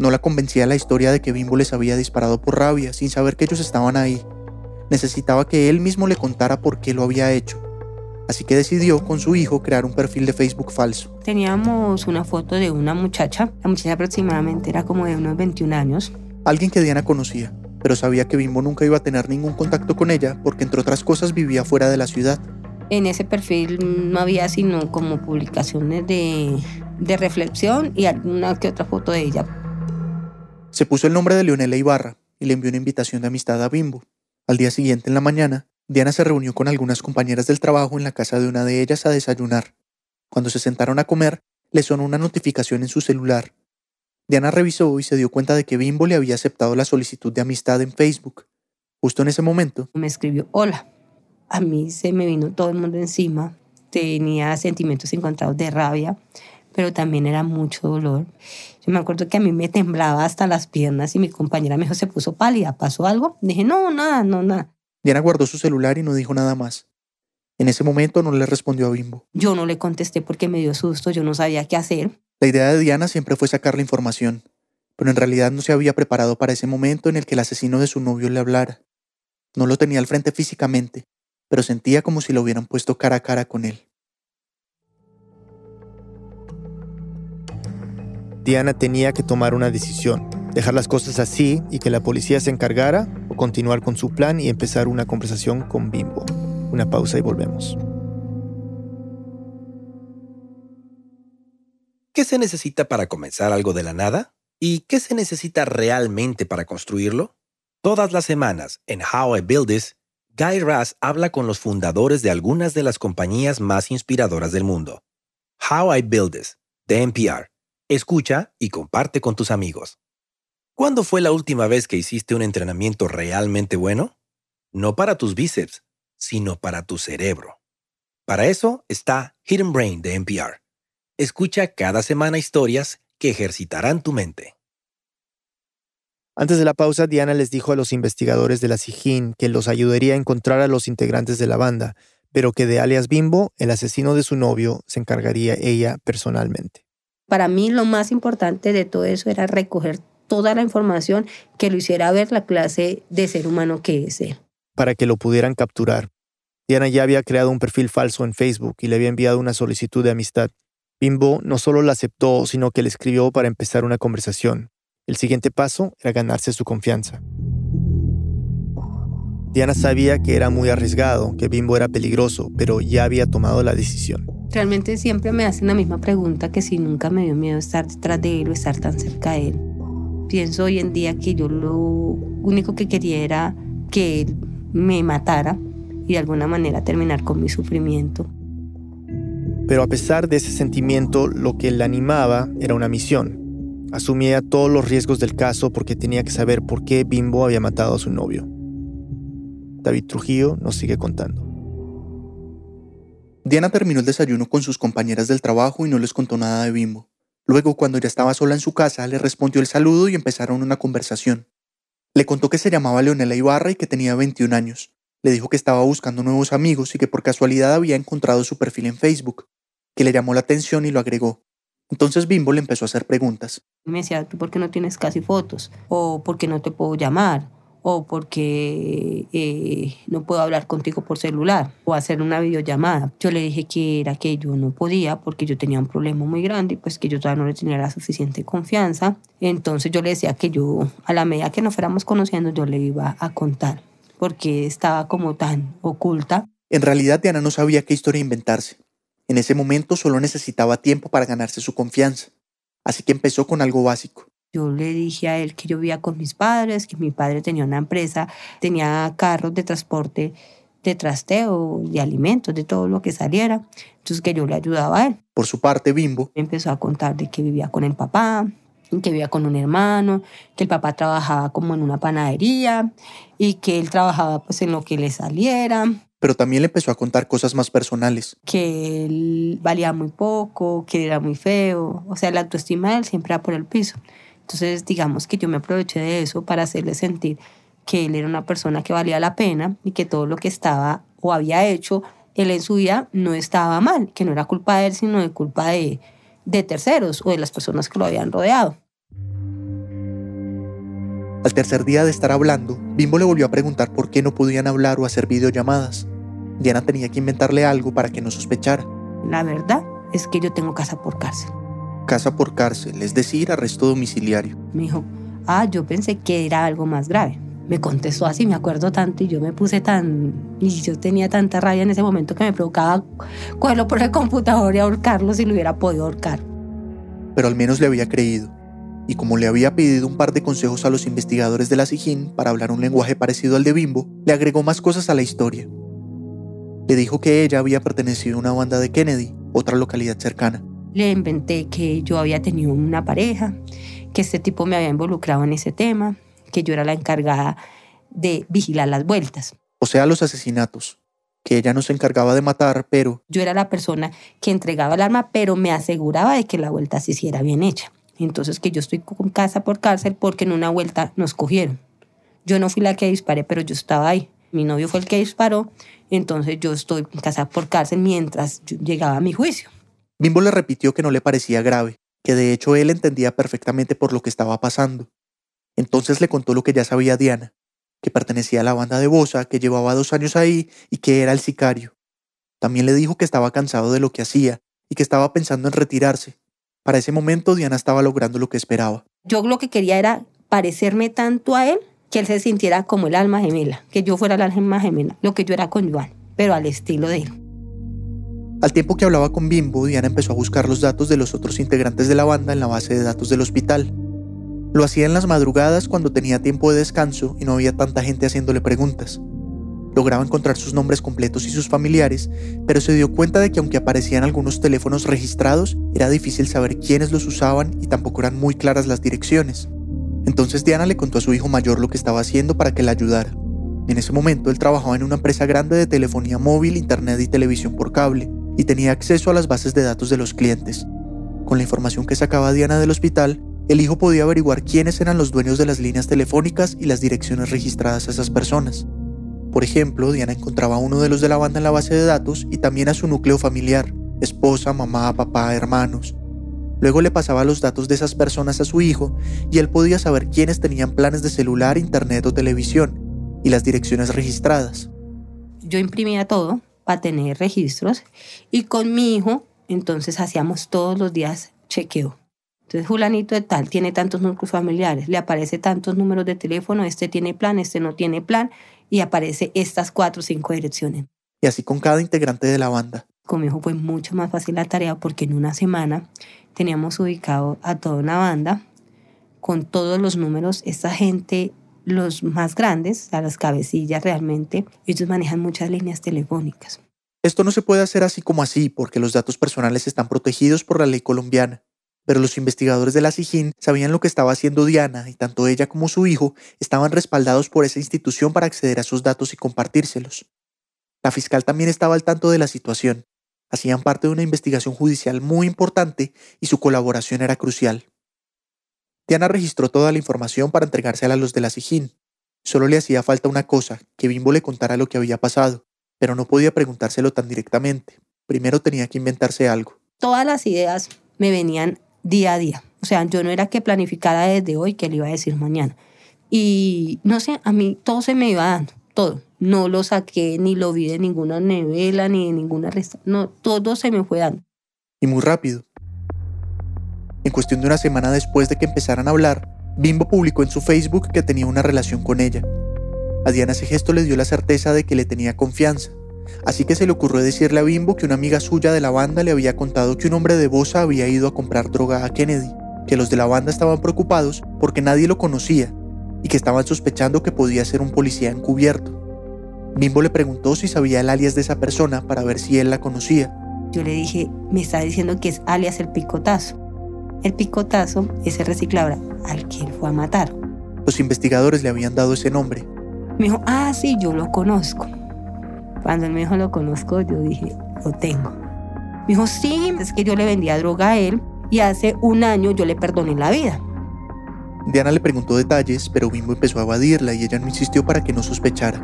No la convencía la historia de que Bimbo les había disparado por rabia, sin saber que ellos estaban ahí. Necesitaba que él mismo le contara por qué lo había hecho. Así que decidió con su hijo crear un perfil de Facebook falso. Teníamos una foto de una muchacha. La muchacha aproximadamente era como de unos 21 años. Alguien que Diana conocía, pero sabía que Bimbo nunca iba a tener ningún contacto con ella porque entre otras cosas vivía fuera de la ciudad. En ese perfil no había sino como publicaciones de, de reflexión y alguna que otra foto de ella. Se puso el nombre de Leonela Ibarra y le envió una invitación de amistad a Bimbo. Al día siguiente, en la mañana, Diana se reunió con algunas compañeras del trabajo en la casa de una de ellas a desayunar. Cuando se sentaron a comer, le sonó una notificación en su celular. Diana revisó y se dio cuenta de que Bimbo le había aceptado la solicitud de amistad en Facebook. Justo en ese momento, Me escribió, hola. A mí se me vino todo el mundo encima. Tenía sentimientos encontrados de rabia, pero también era mucho dolor. Yo me acuerdo que a mí me temblaba hasta las piernas y mi compañera me dijo, se puso pálida, ¿pasó algo? Dije, no, nada, no, nada. Diana guardó su celular y no dijo nada más. En ese momento no le respondió a Bimbo. Yo no le contesté porque me dio susto, yo no sabía qué hacer. La idea de Diana siempre fue sacar la información, pero en realidad no se había preparado para ese momento en el que el asesino de su novio le hablara. No lo tenía al frente físicamente, pero sentía como si lo hubieran puesto cara a cara con él. Diana tenía que tomar una decisión, dejar las cosas así y que la policía se encargara o continuar con su plan y empezar una conversación con Bimbo. Una pausa y volvemos. ¿Qué se necesita para comenzar algo de la nada? ¿Y qué se necesita realmente para construirlo? Todas las semanas, en How I Build This, Guy Raz habla con los fundadores de algunas de las compañías más inspiradoras del mundo. How I Build This, de NPR. Escucha y comparte con tus amigos. ¿Cuándo fue la última vez que hiciste un entrenamiento realmente bueno? No para tus bíceps, sino para tu cerebro. Para eso está Hidden Brain de NPR. Escucha cada semana historias que ejercitarán tu mente. Antes de la pausa, Diana les dijo a los investigadores de la SIJIN que los ayudaría a encontrar a los integrantes de la banda, pero que de alias Bimbo, el asesino de su novio, se encargaría ella personalmente. Para mí lo más importante de todo eso era recoger toda la información que lo hiciera ver la clase de ser humano que es él. Para que lo pudieran capturar. Diana ya había creado un perfil falso en Facebook y le había enviado una solicitud de amistad. Bimbo no solo la aceptó, sino que le escribió para empezar una conversación. El siguiente paso era ganarse su confianza. Diana sabía que era muy arriesgado, que Bimbo era peligroso, pero ya había tomado la decisión. Realmente siempre me hacen la misma pregunta que si nunca me dio miedo estar detrás de él o estar tan cerca de él. Pienso hoy en día que yo lo único que quería era que él me matara y de alguna manera terminar con mi sufrimiento. Pero a pesar de ese sentimiento, lo que la animaba era una misión. Asumía todos los riesgos del caso porque tenía que saber por qué Bimbo había matado a su novio. David Trujillo nos sigue contando. Diana terminó el desayuno con sus compañeras del trabajo y no les contó nada de Bimbo. Luego, cuando ya estaba sola en su casa, le respondió el saludo y empezaron una conversación. Le contó que se llamaba Leonela Ibarra y que tenía 21 años. Le dijo que estaba buscando nuevos amigos y que por casualidad había encontrado su perfil en Facebook, que le llamó la atención y lo agregó. Entonces Bimbo le empezó a hacer preguntas. Me decía, ¿tú por qué no tienes casi fotos? ¿O por qué no te puedo llamar? ¿O porque eh, no puedo hablar contigo por celular? ¿O hacer una videollamada? Yo le dije que era que yo no podía porque yo tenía un problema muy grande y pues que yo todavía no le tenía la suficiente confianza. Entonces yo le decía que yo, a la medida que nos fuéramos conociendo, yo le iba a contar porque estaba como tan oculta. En realidad Diana no sabía qué historia inventarse. En ese momento solo necesitaba tiempo para ganarse su confianza. Así que empezó con algo básico. Yo le dije a él que yo vivía con mis padres, que mi padre tenía una empresa, tenía carros de transporte, de trasteo, de alimentos, de todo lo que saliera. Entonces que yo le ayudaba a él. Por su parte, Bimbo Empezó a contar de que vivía con el papá, que vivía con un hermano, que el papá trabajaba como en una panadería y que él trabajaba pues en lo que le saliera. Pero también le empezó a contar cosas más personales. Que él valía muy poco, que era muy feo. O sea, la autoestima de él siempre era por el piso. Entonces, digamos que yo me aproveché de eso para hacerle sentir que él era una persona que valía la pena y que todo lo que estaba o había hecho él en su vida no estaba mal, que no era culpa de él, sino de culpa de, de terceros o de las personas que lo habían rodeado. Al tercer día de estar hablando, Bimbo le volvió a preguntar por qué no podían hablar o hacer videollamadas. Diana tenía que inventarle algo para que no sospechara. La verdad es que yo tengo casa por cárcel. Casa por cárcel, es decir, arresto domiciliario. Me dijo, ah, yo pensé que era algo más grave. Me contestó así, me acuerdo tanto y yo me puse tan... Y yo tenía tanta rabia en ese momento que me provocaba cogerlo por el computador y ahorcarlo si lo hubiera podido ahorcar pero al menos le había creído. Y como le había pedido un par de consejos a los investigadores de la SIGIN para hablar un lenguaje parecido al de Bimbo, le agregó más cosas a la historia. Le dijo que ella había pertenecido a una banda de Kennedy, otra localidad cercana. Le inventé que yo había tenido una pareja, que este tipo me había involucrado en ese tema, que yo era la encargada de vigilar las vueltas. O sea, los asesinatos que ella no se encargaba de matar, pero... Yo era la persona que entregaba el arma, pero me aseguraba de que la vuelta se hiciera bien hecha. Entonces que yo estoy con casa por cárcel porque en una vuelta nos cogieron. Yo no fui la que disparé, pero yo estaba ahí. Mi novio fue el que disparó, entonces yo estoy en casa por cárcel mientras llegaba a mi juicio. Bimbo le repitió que no le parecía grave, que de hecho él entendía perfectamente por lo que estaba pasando. Entonces le contó lo que ya sabía Diana, que pertenecía a la banda de Bosa, que llevaba dos años ahí y que era el sicario. También le dijo que estaba cansado de lo que hacía y que estaba pensando en retirarse. Para ese momento Diana estaba logrando lo que esperaba. Yo lo que quería era parecerme tanto a él que él se sintiera como el alma gemela, que yo fuera el alma gemela, lo que yo era con Joan, pero al estilo de él. Al tiempo que hablaba con Bimbo, Diana empezó a buscar los datos de los otros integrantes de la banda en la base de datos del hospital. Lo hacía en las madrugadas cuando tenía tiempo de descanso y no había tanta gente haciéndole preguntas. Lograba encontrar sus nombres completos y sus familiares, pero se dio cuenta de que aunque aparecían algunos teléfonos registrados, era difícil saber quiénes los usaban y tampoco eran muy claras las direcciones. Entonces Diana le contó a su hijo mayor lo que estaba haciendo para que la ayudara. En ese momento él trabajaba en una empresa grande de telefonía móvil, internet y televisión por cable, y tenía acceso a las bases de datos de los clientes. Con la información que sacaba Diana del hospital, el hijo podía averiguar quiénes eran los dueños de las líneas telefónicas y las direcciones registradas a esas personas. Por ejemplo, Diana encontraba a uno de los de la banda en la base de datos y también a su núcleo familiar, esposa, mamá, papá, hermanos. Luego le pasaba los datos de esas personas a su hijo y él podía saber quiénes tenían planes de celular, internet o televisión y las direcciones registradas. Yo imprimía todo para tener registros y con mi hijo entonces hacíamos todos los días chequeo entonces, fulanito de tal tiene tantos núcleos familiares, le aparece tantos números de teléfono, este tiene plan, este no tiene plan, y aparece estas cuatro o cinco direcciones. Y así con cada integrante de la banda. Con mi hijo fue mucho más fácil la tarea porque en una semana teníamos ubicado a toda una banda con todos los números. Esta gente, los más grandes, a las cabecillas realmente, ellos manejan muchas líneas telefónicas. Esto no se puede hacer así como así porque los datos personales están protegidos por la ley colombiana pero los investigadores de la SIGIN sabían lo que estaba haciendo Diana y tanto ella como su hijo estaban respaldados por esa institución para acceder a sus datos y compartírselos. La fiscal también estaba al tanto de la situación. Hacían parte de una investigación judicial muy importante y su colaboración era crucial. Diana registró toda la información para entregársela a los de la SIGIN. Solo le hacía falta una cosa, que Bimbo le contara lo que había pasado, pero no podía preguntárselo tan directamente. Primero tenía que inventarse algo. Todas las ideas me venían día a día. O sea, yo no era que planificara desde hoy que le iba a decir mañana. Y no sé, a mí todo se me iba dando, todo. No lo saqué, ni lo vi de ninguna novela, ni de ninguna resta. No, todo se me fue dando. Y muy rápido. En cuestión de una semana después de que empezaran a hablar, Bimbo publicó en su Facebook que tenía una relación con ella. A Diana ese gesto le dio la certeza de que le tenía confianza así que se le ocurrió decirle a Bimbo que una amiga suya de la banda le había contado que un hombre de Bosa había ido a comprar droga a Kennedy, que los de la banda estaban preocupados porque nadie lo conocía y que estaban sospechando que podía ser un policía encubierto. Bimbo le preguntó si sabía el alias de esa persona para ver si él la conocía. Yo le dije, me está diciendo que es alias el picotazo. El picotazo es el reciclador al que él fue a matar. Los investigadores le habían dado ese nombre. Me dijo, ah, sí, yo lo conozco. Cuando él me dijo lo conozco, yo dije, lo tengo. Me dijo, sí, es que yo le vendía droga a él y hace un año yo le perdoné la vida. Diana le preguntó detalles, pero Bimbo empezó a evadirla y ella no insistió para que no sospechara.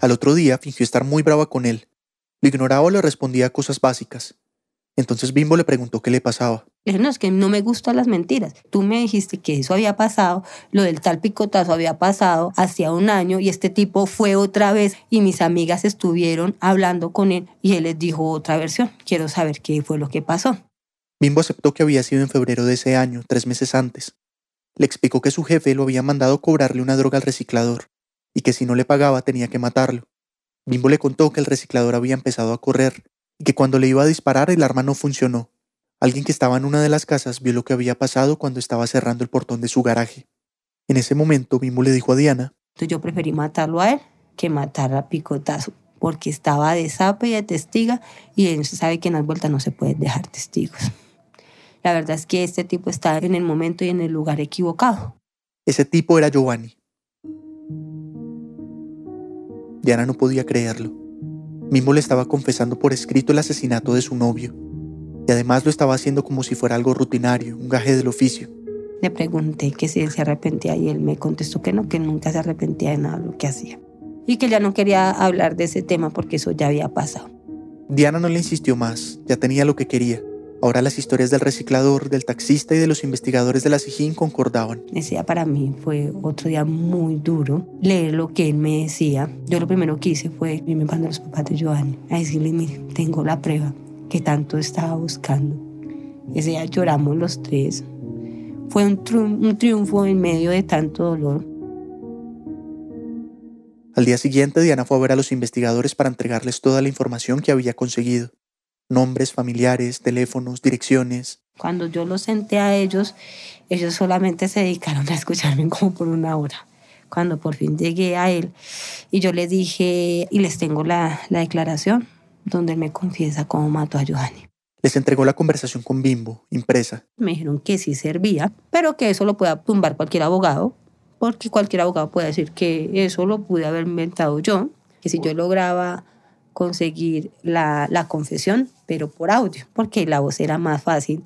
Al otro día fingió estar muy brava con él. Lo ignoraba o le respondía cosas básicas. Entonces Bimbo le preguntó qué le pasaba. no, es que no me gustan las mentiras. Tú me dijiste que eso había pasado, lo del tal picotazo había pasado hacía un año y este tipo fue otra vez y mis amigas estuvieron hablando con él y él les dijo otra versión. Quiero saber qué fue lo que pasó. Bimbo aceptó que había sido en febrero de ese año, tres meses antes. Le explicó que su jefe lo había mandado cobrarle una droga al reciclador y que si no le pagaba tenía que matarlo. Bimbo le contó que el reciclador había empezado a correr y que cuando le iba a disparar el arma no funcionó. Alguien que estaba en una de las casas vio lo que había pasado cuando estaba cerrando el portón de su garaje. En ese momento Bimbo le dijo a Diana, yo preferí matarlo a él que matar a picotazo, porque estaba de zapa y de testiga y él sabe que en las vueltas no se pueden dejar testigos. La verdad es que este tipo está en el momento y en el lugar equivocado. Ese tipo era Giovanni. Diana no podía creerlo. Mimo le estaba confesando por escrito el asesinato de su novio. Y además lo estaba haciendo como si fuera algo rutinario, un gaje del oficio. Le pregunté que si él se arrepentía y él me contestó que no, que nunca se arrepentía de nada de lo que hacía. Y que ya no quería hablar de ese tema porque eso ya había pasado. Diana no le insistió más, ya tenía lo que quería. Ahora las historias del reciclador, del taxista y de los investigadores de la Sijín concordaban. Ese día para mí fue otro día muy duro. Leer lo que él me decía. Yo lo primero que hice fue irme para los papás de Giovanni a decirle, mire, tengo la prueba que tanto estaba buscando. Ese día lloramos los tres. Fue un, un triunfo en medio de tanto dolor. Al día siguiente, Diana fue a ver a los investigadores para entregarles toda la información que había conseguido nombres familiares, teléfonos, direcciones. Cuando yo los senté a ellos, ellos solamente se dedicaron a escucharme como por una hora. Cuando por fin llegué a él y yo les dije, y les tengo la, la declaración donde él me confiesa cómo mató a Giovanni. Les entregó la conversación con Bimbo, impresa. Me dijeron que sí servía, pero que eso lo pueda tumbar cualquier abogado, porque cualquier abogado puede decir que eso lo pude haber inventado yo, que si yo lograba conseguir la, la confesión, pero por audio, porque la voz era más fácil,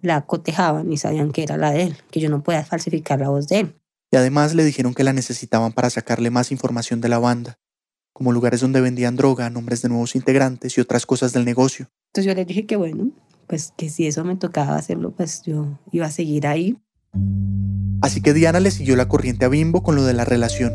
la cotejaban y sabían que era la de él, que yo no podía falsificar la voz de él. Y además le dijeron que la necesitaban para sacarle más información de la banda, como lugares donde vendían droga, nombres de nuevos integrantes y otras cosas del negocio. Entonces yo les dije que bueno, pues que si eso me tocaba hacerlo, pues yo iba a seguir ahí. Así que Diana le siguió la corriente a Bimbo con lo de la relación.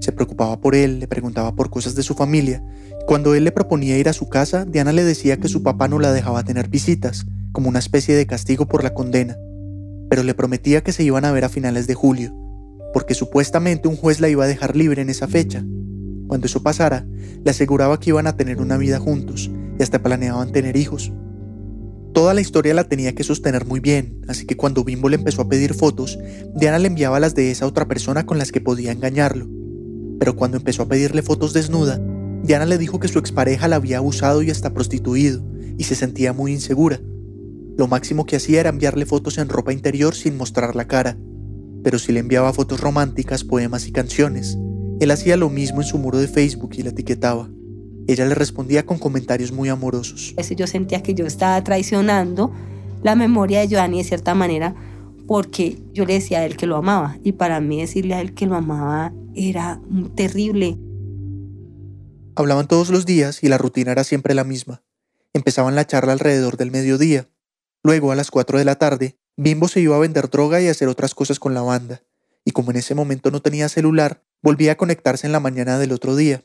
Se preocupaba por él, le preguntaba por cosas de su familia. Cuando él le proponía ir a su casa, Diana le decía que su papá no la dejaba tener visitas, como una especie de castigo por la condena. Pero le prometía que se iban a ver a finales de julio, porque supuestamente un juez la iba a dejar libre en esa fecha. Cuando eso pasara, le aseguraba que iban a tener una vida juntos y hasta planeaban tener hijos. Toda la historia la tenía que sostener muy bien, así que cuando Bimbo le empezó a pedir fotos, Diana le enviaba las de esa otra persona con las que podía engañarlo pero cuando empezó a pedirle fotos desnuda, Diana le dijo que su expareja la había abusado y hasta prostituido, y se sentía muy insegura. Lo máximo que hacía era enviarle fotos en ropa interior sin mostrar la cara, pero si le enviaba fotos románticas, poemas y canciones, él hacía lo mismo en su muro de Facebook y la etiquetaba. Ella le respondía con comentarios muy amorosos. Yo sentía que yo estaba traicionando la memoria de Giovanni de cierta manera porque yo le decía a él que lo amaba y para mí decirle a él que lo amaba era terrible. Hablaban todos los días y la rutina era siempre la misma. Empezaban la charla alrededor del mediodía. Luego, a las 4 de la tarde, Bimbo se iba a vender droga y a hacer otras cosas con la banda. Y como en ese momento no tenía celular, volvía a conectarse en la mañana del otro día.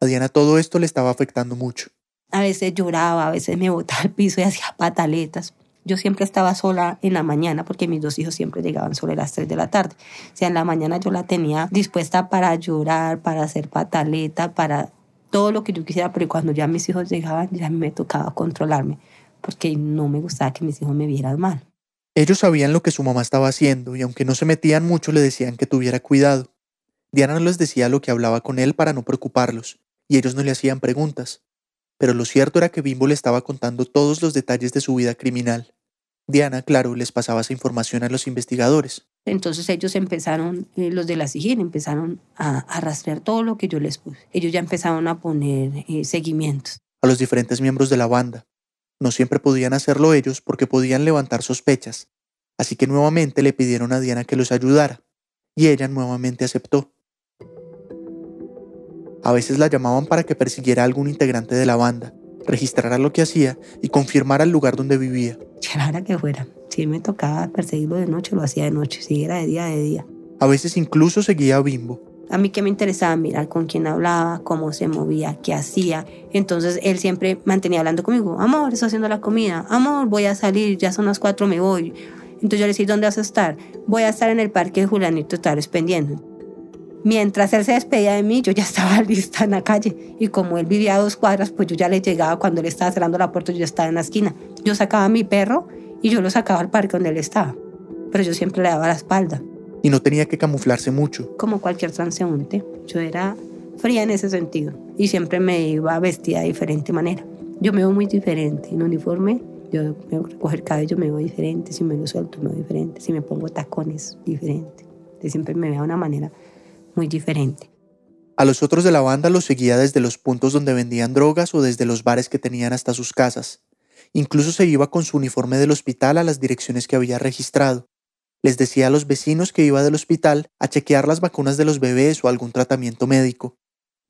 A Diana todo esto le estaba afectando mucho. A veces lloraba, a veces me botaba al piso y hacía pataletas. Yo siempre estaba sola en la mañana porque mis dos hijos siempre llegaban sobre las 3 de la tarde. O sea, en la mañana yo la tenía dispuesta para llorar, para hacer pataleta, para todo lo que yo quisiera, pero cuando ya mis hijos llegaban ya me tocaba controlarme porque no me gustaba que mis hijos me vieran mal. Ellos sabían lo que su mamá estaba haciendo y aunque no se metían mucho le decían que tuviera cuidado. Diana no les decía lo que hablaba con él para no preocuparlos y ellos no le hacían preguntas. Pero lo cierto era que Bimbo le estaba contando todos los detalles de su vida criminal. Diana, claro, les pasaba esa información a los investigadores. Entonces ellos empezaron, eh, los de la SIGIN, empezaron a, a, rastrear todo lo que yo les puse. Ellos ya empezaron a poner eh, seguimientos. A los diferentes miembros de la banda. No siempre podían hacerlo ellos porque podían levantar sospechas, así que nuevamente le pidieron a Diana que los ayudara, y ella nuevamente aceptó. A veces la llamaban para que persiguiera a algún integrante de la banda, registrara lo que hacía y confirmara el lugar donde vivía. A la hora que fuera. Si me tocaba perseguirlo de noche, lo hacía de noche. Si era de día, de día. A veces incluso seguía a Bimbo. A mí que me interesaba mirar con quién hablaba, cómo se movía, qué hacía. Entonces él siempre mantenía hablando conmigo. Amor, estoy haciendo la comida. Amor, voy a salir, ya son las cuatro, me voy. Entonces yo le decía, ¿dónde vas a estar? Voy a estar en el parque de Julianito Tales pendiente. Mientras él se despedía de mí, yo ya estaba lista en la calle. Y como él vivía a dos cuadras, pues yo ya le llegaba cuando él estaba cerrando la puerta, yo ya estaba en la esquina. Yo sacaba a mi perro y yo lo sacaba al parque donde él estaba. Pero yo siempre le daba la espalda. Y no tenía que camuflarse mucho. Como cualquier transeúnte, yo era fría en ese sentido. Y siempre me iba vestida de diferente manera. Yo me veo muy diferente. En uniforme, yo me recoger el cabello, me veo diferente. Si me lo suelto, me veo diferente. Si me pongo tacones, diferente. Yo siempre me veo de una manera muy diferente. A los otros de la banda los seguía desde los puntos donde vendían drogas o desde los bares que tenían hasta sus casas. Incluso se iba con su uniforme del hospital a las direcciones que había registrado. Les decía a los vecinos que iba del hospital a chequear las vacunas de los bebés o algún tratamiento médico,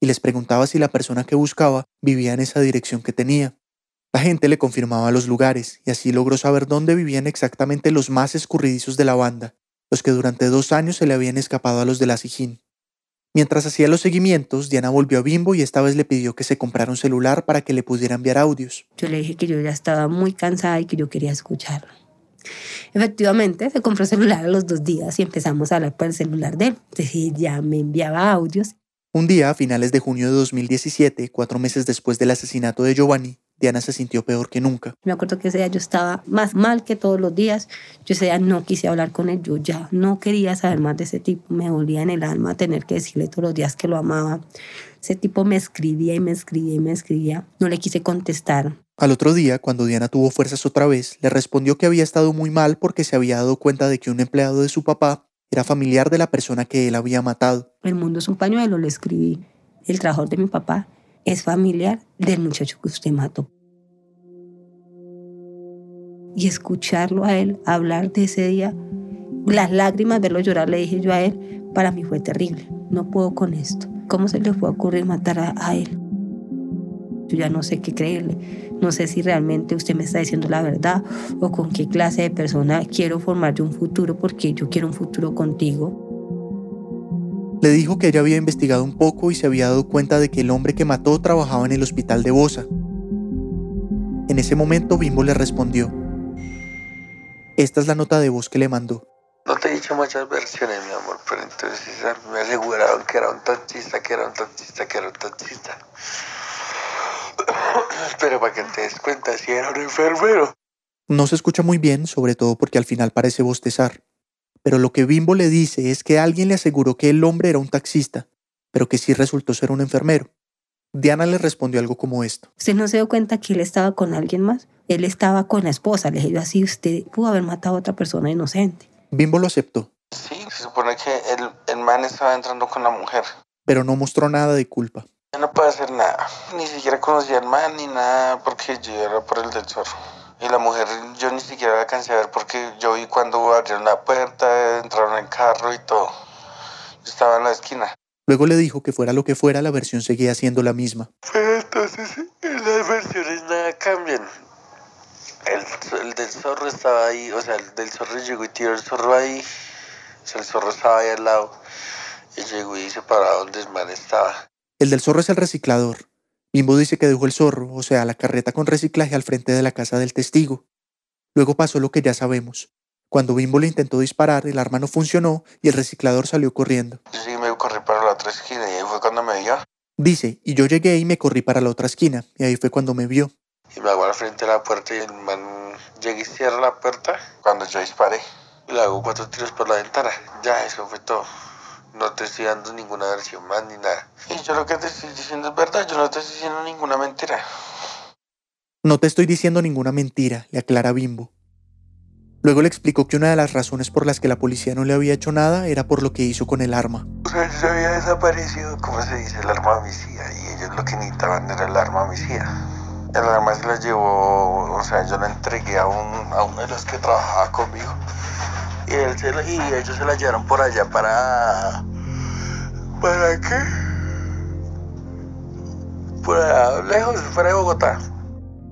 y les preguntaba si la persona que buscaba vivía en esa dirección que tenía. La gente le confirmaba los lugares, y así logró saber dónde vivían exactamente los más escurridizos de la banda, los que durante dos años se le habían escapado a los de la Sijín. Mientras hacía los seguimientos, Diana volvió a Bimbo y esta vez le pidió que se comprara un celular para que le pudiera enviar audios. Yo le dije que yo ya estaba muy cansada y que yo quería escucharlo. Efectivamente, se compró celular a los dos días y empezamos a hablar por el celular de él. Entonces ya me enviaba audios. Un día, a finales de junio de 2017, cuatro meses después del asesinato de Giovanni, Diana se sintió peor que nunca. Me acuerdo que ese día yo estaba más mal que todos los días. Yo ese día no quise hablar con él. Yo ya no quería saber más de ese tipo. Me dolía en el alma tener que decirle todos los días que lo amaba. Ese tipo me escribía y me escribía y me escribía. No le quise contestar. Al otro día, cuando Diana tuvo fuerzas otra vez, le respondió que había estado muy mal porque se había dado cuenta de que un empleado de su papá era familiar de la persona que él había matado. El mundo es un pañuelo, le escribí. El trabajador de mi papá es familiar del muchacho que usted mató. Y escucharlo a él hablar de ese día, las lágrimas, verlo llorar, le dije yo a él, para mí fue terrible. No puedo con esto. ¿Cómo se le fue a ocurrir matar a, él? Yo ya no sé qué creerle. No sé si realmente usted me está diciendo la verdad o con qué clase de persona quiero formar yo un futuro porque yo quiero un futuro contigo. Le dijo que ella había investigado un poco y se había dado cuenta de que el hombre que mató trabajaba en el hospital de Bosa. En ese momento Bimbo le respondió. Esta es la nota de voz que le mandó. No te he dicho muchas versiones, mi amor, pero entonces me aseguraron que era un taxista, que era un taxista, que era un taxista. pero para que te des cuenta, si era un enfermero. No se escucha muy bien, sobre todo porque al final parece bostezar pero lo que Bimbo le dice es que alguien le aseguró que el hombre era un taxista, pero que sí resultó ser un enfermero. Diana le respondió algo como esto. ¿Usted no se dio cuenta que él estaba con alguien más? Él estaba con la esposa. Le dije así, usted pudo haber matado a otra persona inocente. Bimbo lo aceptó. Sí, se supone que el, el man estaba entrando con la mujer. Pero no mostró nada de culpa. Yo no puedo hacer nada. Ni siquiera conocía al man ni nada porque yo era por el del zorro. Y la mujer yo ni siquiera la alcancé a ver porque yo vi cuando abrieron la puerta, entraron en carro y todo. Yo estaba en la esquina. Luego le dijo que fuera lo que fuera, la versión seguía siendo la misma. Pero entonces las versiones nada cambian. El, el, del zorro estaba ahí, o sea, el del zorro llegó y tiró el zorro ahí. O sea, el zorro estaba ahí al lado. Y llegó y se paró donde el man estaba. El del zorro es el reciclador. Bimbo dice que dejó el zorro, o sea, la carreta con reciclaje al frente de la casa del testigo. Luego pasó lo que ya sabemos. Cuando Bimbo le intentó disparar, el arma no funcionó y el reciclador salió corriendo. Sí, me corrí para la otra esquina y ahí fue cuando me vio. Dice, y yo llegué y me corrí para la otra esquina, y ahí fue cuando me vio. Y me hago al frente de la puerta y el man llega y cierra la puerta cuando yo disparé. Y le hago cuatro tiros por la ventana. Ya, eso fue todo. No te estoy dando ninguna versión más ni nada. Y yo lo que te estoy diciendo es verdad, yo no te estoy diciendo ninguna mentira. No te estoy diciendo ninguna mentira, le aclara Bimbo. Luego le explicó que una de las razones por las que la policía no le había hecho nada era por lo que hizo con el arma. O sea, se había desaparecido, como se dice, el arma homicida. Y ellos lo que necesitaban era el arma homicida. El arma se la llevó, o sea, yo la entregué a, un, a uno de los que trabajaba conmigo. Y, él se la- y ellos se la llevaron por allá para... ¿Para qué? Por allá, lejos, fuera de Bogotá.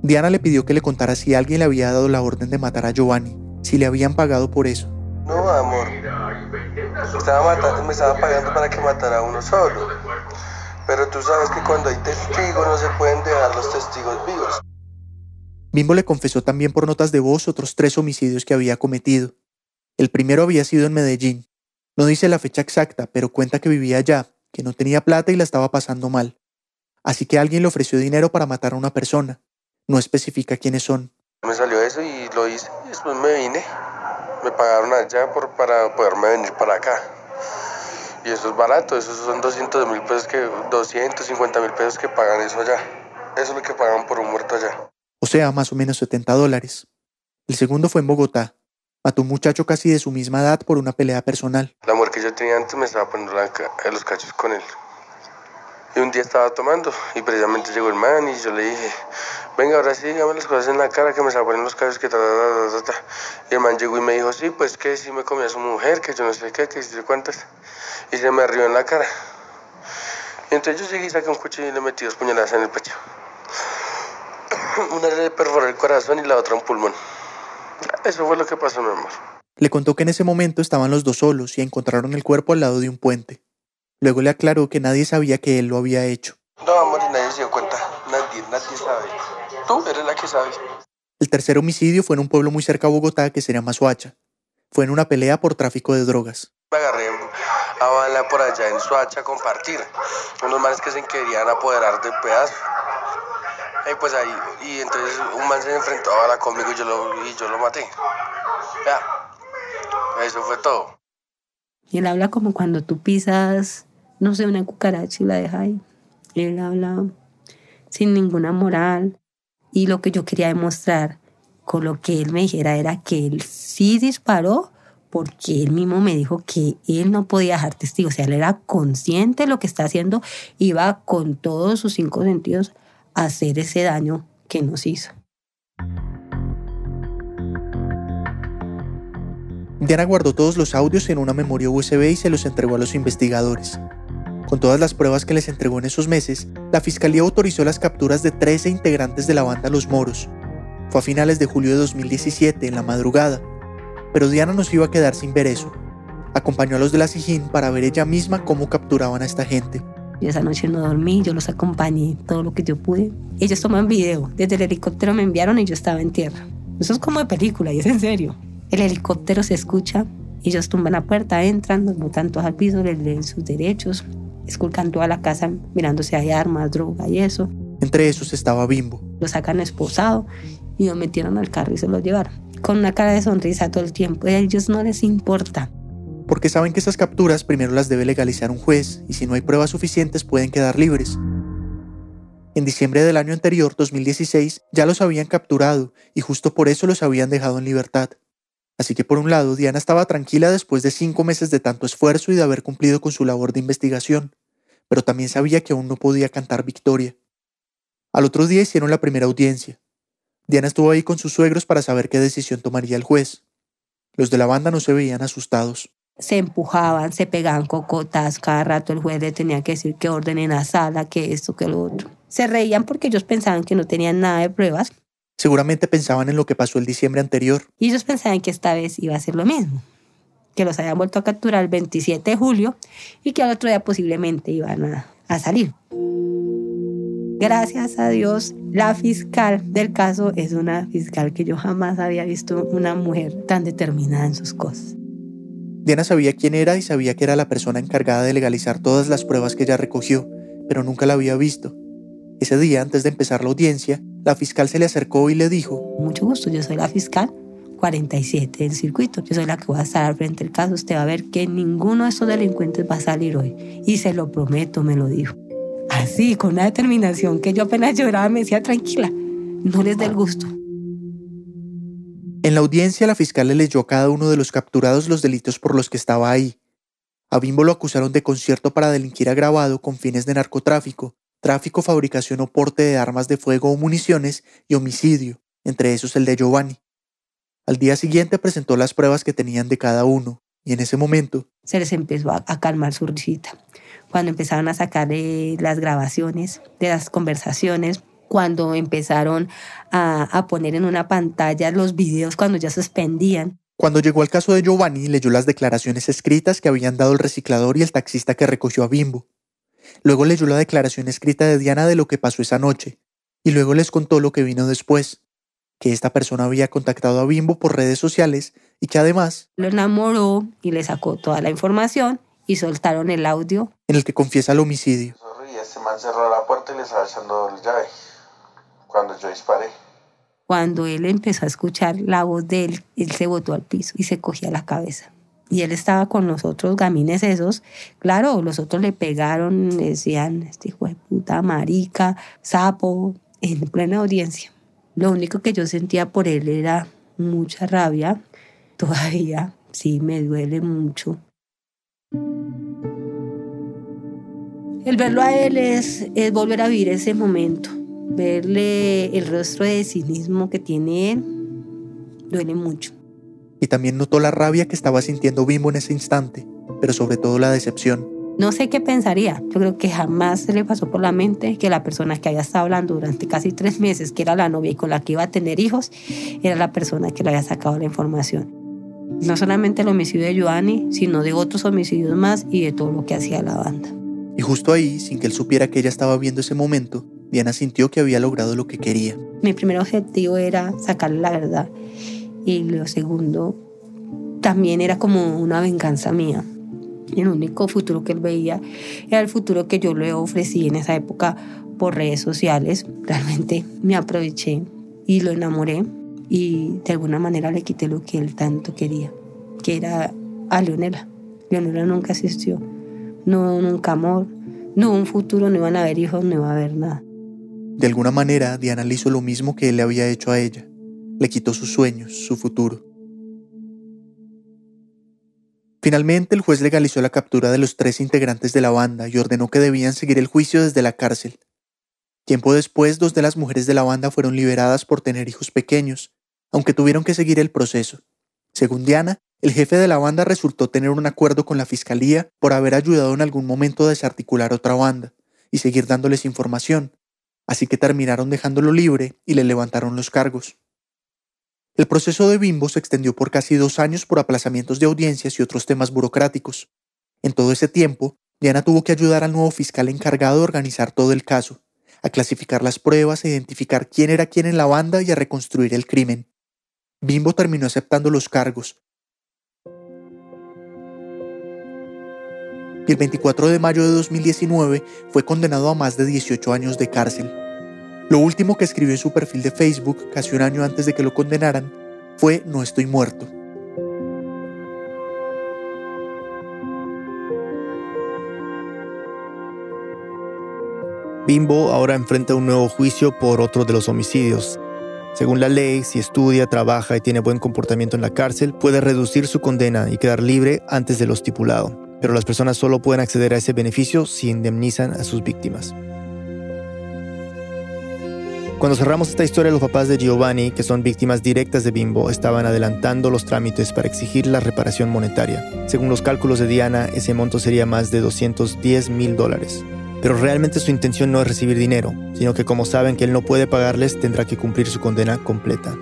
Diana le pidió que le contara si alguien le había dado la orden de matar a Giovanni, si le habían pagado por eso. No, amor. Estaba matando, me estaba pagando para que matara a uno solo. Pero tú sabes que cuando hay testigos no se pueden dejar los testigos vivos. Bimbo le confesó también por notas de voz otros tres homicidios que había cometido. El primero había sido en Medellín. No dice la fecha exacta, pero cuenta que vivía allá, que no tenía plata y la estaba pasando mal. Así que alguien le ofreció dinero para matar a una persona. No especifica quiénes son. Me salió eso y lo hice. Después me vine. Me pagaron allá por, para poderme venir para acá. Y eso es barato, esos son 200 mil pesos que, 250 mil pesos que pagan eso allá. Eso es lo que pagan por un muerto allá. o sea, más o menos 70 dólares. El segundo fue en Bogotá. Mató a un muchacho casi de su misma edad por una pelea personal. La mujer que yo tenía antes me estaba poniendo la los cachos con él. Y un día estaba tomando y precisamente llegó el man y yo le dije, venga, ahora sí, dígame las cosas en la cara que me estaba poniendo los cachos que ta, ta, ta, ta, ta, ta". Y el man llegó y me dijo, sí, pues que sí me comía a su mujer, que yo no sé qué, que sé cuántas. Y se me rió en la cara. Y entonces yo llegué y saqué un cuchillo y le metí dos puñaladas en el pecho. Una le perforó el corazón y la otra un pulmón. Eso fue lo que pasó, mi amor. Le contó que en ese momento estaban los dos solos y encontraron el cuerpo al lado de un puente. Luego le aclaró que nadie sabía que él lo había hecho. No, amor, y nadie se dio cuenta. Nadie, nadie sabe. Tú eres la que sabe. El tercer homicidio fue en un pueblo muy cerca a Bogotá que se llama Soacha. Fue en una pelea por tráfico de drogas. Me agarré a bala por allá en Suacha a compartir. Unos manes que se querían apoderar del pedazo. Y pues ahí, y entonces un man se enfrentó a bala conmigo y yo lo, y yo lo maté. Ya. Eso fue todo. Y él habla como cuando tú pisas, no sé, una cucaracha y la dejas ahí. Él habla sin ninguna moral. Y lo que yo quería demostrar con lo que él me dijera era que él sí disparó porque él mismo me dijo que él no podía dejar testigos. O sea, él era consciente de lo que está haciendo, iba con todos sus cinco sentidos hacer ese daño que nos hizo. Diana guardó todos los audios en una memoria USB y se los entregó a los investigadores. Con todas las pruebas que les entregó en esos meses, la fiscalía autorizó las capturas de 13 integrantes de la banda Los Moros. Fue a finales de julio de 2017, en la madrugada. Pero Diana no se iba a quedar sin ver eso. Acompañó a los de la Sijín para ver ella misma cómo capturaban a esta gente. Y esa noche no dormí, yo los acompañé todo lo que yo pude. Ellos toman video, desde el helicóptero me enviaron y yo estaba en tierra. Eso es como de película y es en serio. El helicóptero se escucha, ellos tumban la puerta, entran, nos botan todos al piso, les leen sus derechos, esculcan toda la casa mirando si hay armas, droga y eso. Entre esos estaba Bimbo. Lo sacan esposado y lo metieron al carro y se lo llevaron. Con una cara de sonrisa todo el tiempo. A ellos no les importa. Porque saben que esas capturas primero las debe legalizar un juez y si no hay pruebas suficientes pueden quedar libres. En diciembre del año anterior, 2016, ya los habían capturado y justo por eso los habían dejado en libertad. Así que por un lado, Diana estaba tranquila después de cinco meses de tanto esfuerzo y de haber cumplido con su labor de investigación, pero también sabía que aún no podía cantar victoria. Al otro día hicieron la primera audiencia. Diana estuvo ahí con sus suegros para saber qué decisión tomaría el juez. Los de la banda no se veían asustados. Se empujaban, se pegaban cocotas, cada rato el juez le tenía que decir que orden en la sala, que esto, que lo otro. Se reían porque ellos pensaban que no tenían nada de pruebas Seguramente pensaban en lo que pasó el diciembre anterior. y ellos pensaban que esta vez iba a ser lo mismo, que los habían vuelto a capturar el 27 de julio y que al otro día posiblemente iban a, a salir. Gracias a Dios, la fiscal del caso es una fiscal que yo jamás había visto una mujer tan determinada en sus cosas. Diana sabía quién era y sabía que era la persona encargada de legalizar todas las pruebas que ella recogió, pero nunca la había visto. Ese día, antes de empezar la audiencia, la fiscal se le acercó y le dijo, Mucho gusto, yo soy la fiscal 47 del circuito. Yo soy la que voy a estar al frente del caso. Usted va a ver que ninguno de estos delincuentes va a salir hoy. Y se lo prometo, me lo dijo. Así, con una determinación que yo apenas lloraba, me decía, tranquila, no les dé el gusto. En la audiencia, la fiscal le leyó a cada uno de los capturados los delitos por los que estaba ahí. A Bimbo lo acusaron de concierto para delinquir agravado con fines de narcotráfico, tráfico, fabricación o porte de armas de fuego o municiones y homicidio, entre esos el de Giovanni. Al día siguiente presentó las pruebas que tenían de cada uno, y en ese momento se les empezó a, calmar su risita. Cuando empezaron a sacar las grabaciones de las conversaciones, cuando empezaron a, a poner en una pantalla los videos cuando ya suspendían. Cuando llegó al caso de Giovanni, leyó las declaraciones escritas que habían dado el reciclador y el taxista que recogió a Bimbo. Luego leyó la declaración escrita de Diana de lo que pasó esa noche, y luego les contó lo que vino después, que esta persona había contactado a Bimbo por redes sociales y que además lo enamoró y le sacó toda la información y soltaron el audio en el que confiesa el homicidio. Y este man cerró la puerta y le estaba echando llave cuando yo disparé. Cuando él empezó a escuchar la voz de él, él se botó al piso y se cogía la cabeza. Y él estaba con los otros gamines esos. Claro, los otros le pegaron, decían, este hijo de puta, marica, sapo, en plena audiencia. Lo único que yo sentía por él era mucha rabia. Todavía, sí, me duele mucho. El verlo a él es volver a vivir ese momento verle el rostro de cinismo que tiene él, duele mucho. Y también notó la rabia que estaba sintiendo Bimbo en ese instante, pero sobre todo la decepción. No sé qué pensaría. Yo creo que jamás se le pasó por la mente que la persona que había estado hablando durante casi tres meses, que era la novia y con la que iba a tener hijos, era la persona que le había sacado la información. No solamente el homicidio de Giovanni, sino de otros homicidios más y de todo lo que hacía la banda. Y justo ahí, sin que él supiera que ella estaba viendo ese momento, Diana sintió que había logrado lo que quería. Mi primer objetivo era sacar la verdad y lo segundo también era como una venganza mía. El único futuro que él veía era el futuro que yo le ofrecí en esa época por redes sociales. Realmente me aproveché y lo enamoré y de alguna manera le quité lo que él tanto quería, que era a Leonela. Leonela nunca asistió, no nunca amor, no un futuro, no iban a haber hijos, no iba a haber nada. De alguna manera, Diana le hizo lo mismo que él le había hecho a ella. Le quitó sus sueños, su futuro. Finalmente, el juez legalizó la captura de los tres integrantes de la banda y ordenó que debían seguir el juicio desde la cárcel. Tiempo después, dos de las mujeres de la banda fueron liberadas por tener hijos pequeños, aunque tuvieron que seguir el proceso. Según Diana, el jefe de la banda resultó tener un acuerdo con la fiscalía por haber ayudado en algún momento a desarticular otra banda y seguir dándoles información, así que terminaron dejándolo libre y le levantaron los cargos. El proceso de Bimbo se extendió por casi dos años por aplazamientos de audiencias y otros temas burocráticos. En todo ese tiempo, Diana tuvo que ayudar al nuevo fiscal encargado de organizar todo el caso, a clasificar las pruebas, a identificar quién era quién en la banda y a reconstruir el crimen. Bimbo terminó aceptando los cargos, y el 24 de mayo de 2019 fue condenado a más de 18 años de cárcel. Lo último que escribió en su perfil de Facebook, casi un año antes de que lo condenaran, fue No estoy muerto. Bimbo ahora enfrenta un nuevo juicio por otro de los homicidios. Según la ley, si estudia, trabaja y tiene buen comportamiento en la cárcel, puede reducir su condena y quedar libre antes de lo estipulado pero las personas solo pueden acceder a ese beneficio si indemnizan a sus víctimas. Cuando cerramos esta historia, los papás de Giovanni, que son víctimas directas de Bimbo, estaban adelantando los trámites para exigir la reparación monetaria. Según los cálculos de Diana, ese monto sería más de 210 mil dólares. Pero realmente su intención no es recibir dinero, sino que como saben que él no puede pagarles, tendrá que cumplir su condena completa.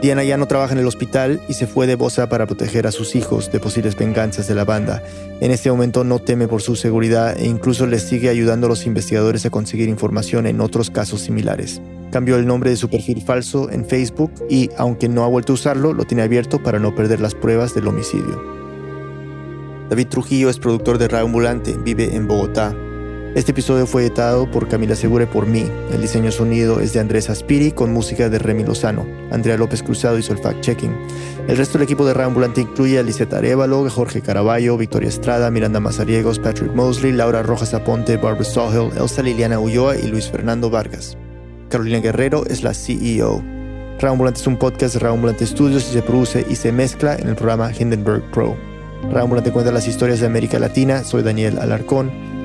Diana ya no trabaja en el hospital y se fue de Bosa para proteger a sus hijos de posibles venganzas de la banda. En este momento no teme por su seguridad e incluso les sigue ayudando a los investigadores a conseguir información en otros casos similares. Cambió el nombre de su perfil falso en Facebook y, aunque no ha vuelto a usarlo, lo tiene abierto para no perder las pruebas del homicidio. David Trujillo es productor de Radio Ambulante, vive en Bogotá. Este episodio fue editado por Camila Segura por mí. El diseño sonido es de Andrés Aspiri con música de Remy Lozano. Andrea López Cruzado hizo el fact-checking. El resto del equipo de Ambulante incluye a Liseta Arevalo, Jorge Caraballo, Victoria Estrada, Miranda Mazariegos, Patrick Mosley, Laura Rojas Aponte, Barbara Sawhill, Elsa Liliana Ulloa y Luis Fernando Vargas. Carolina Guerrero es la CEO. Raambulante es un podcast de Raambulante Studios y se produce y se mezcla en el programa Hindenburg Pro. Raambulante cuenta las historias de América Latina. Soy Daniel Alarcón.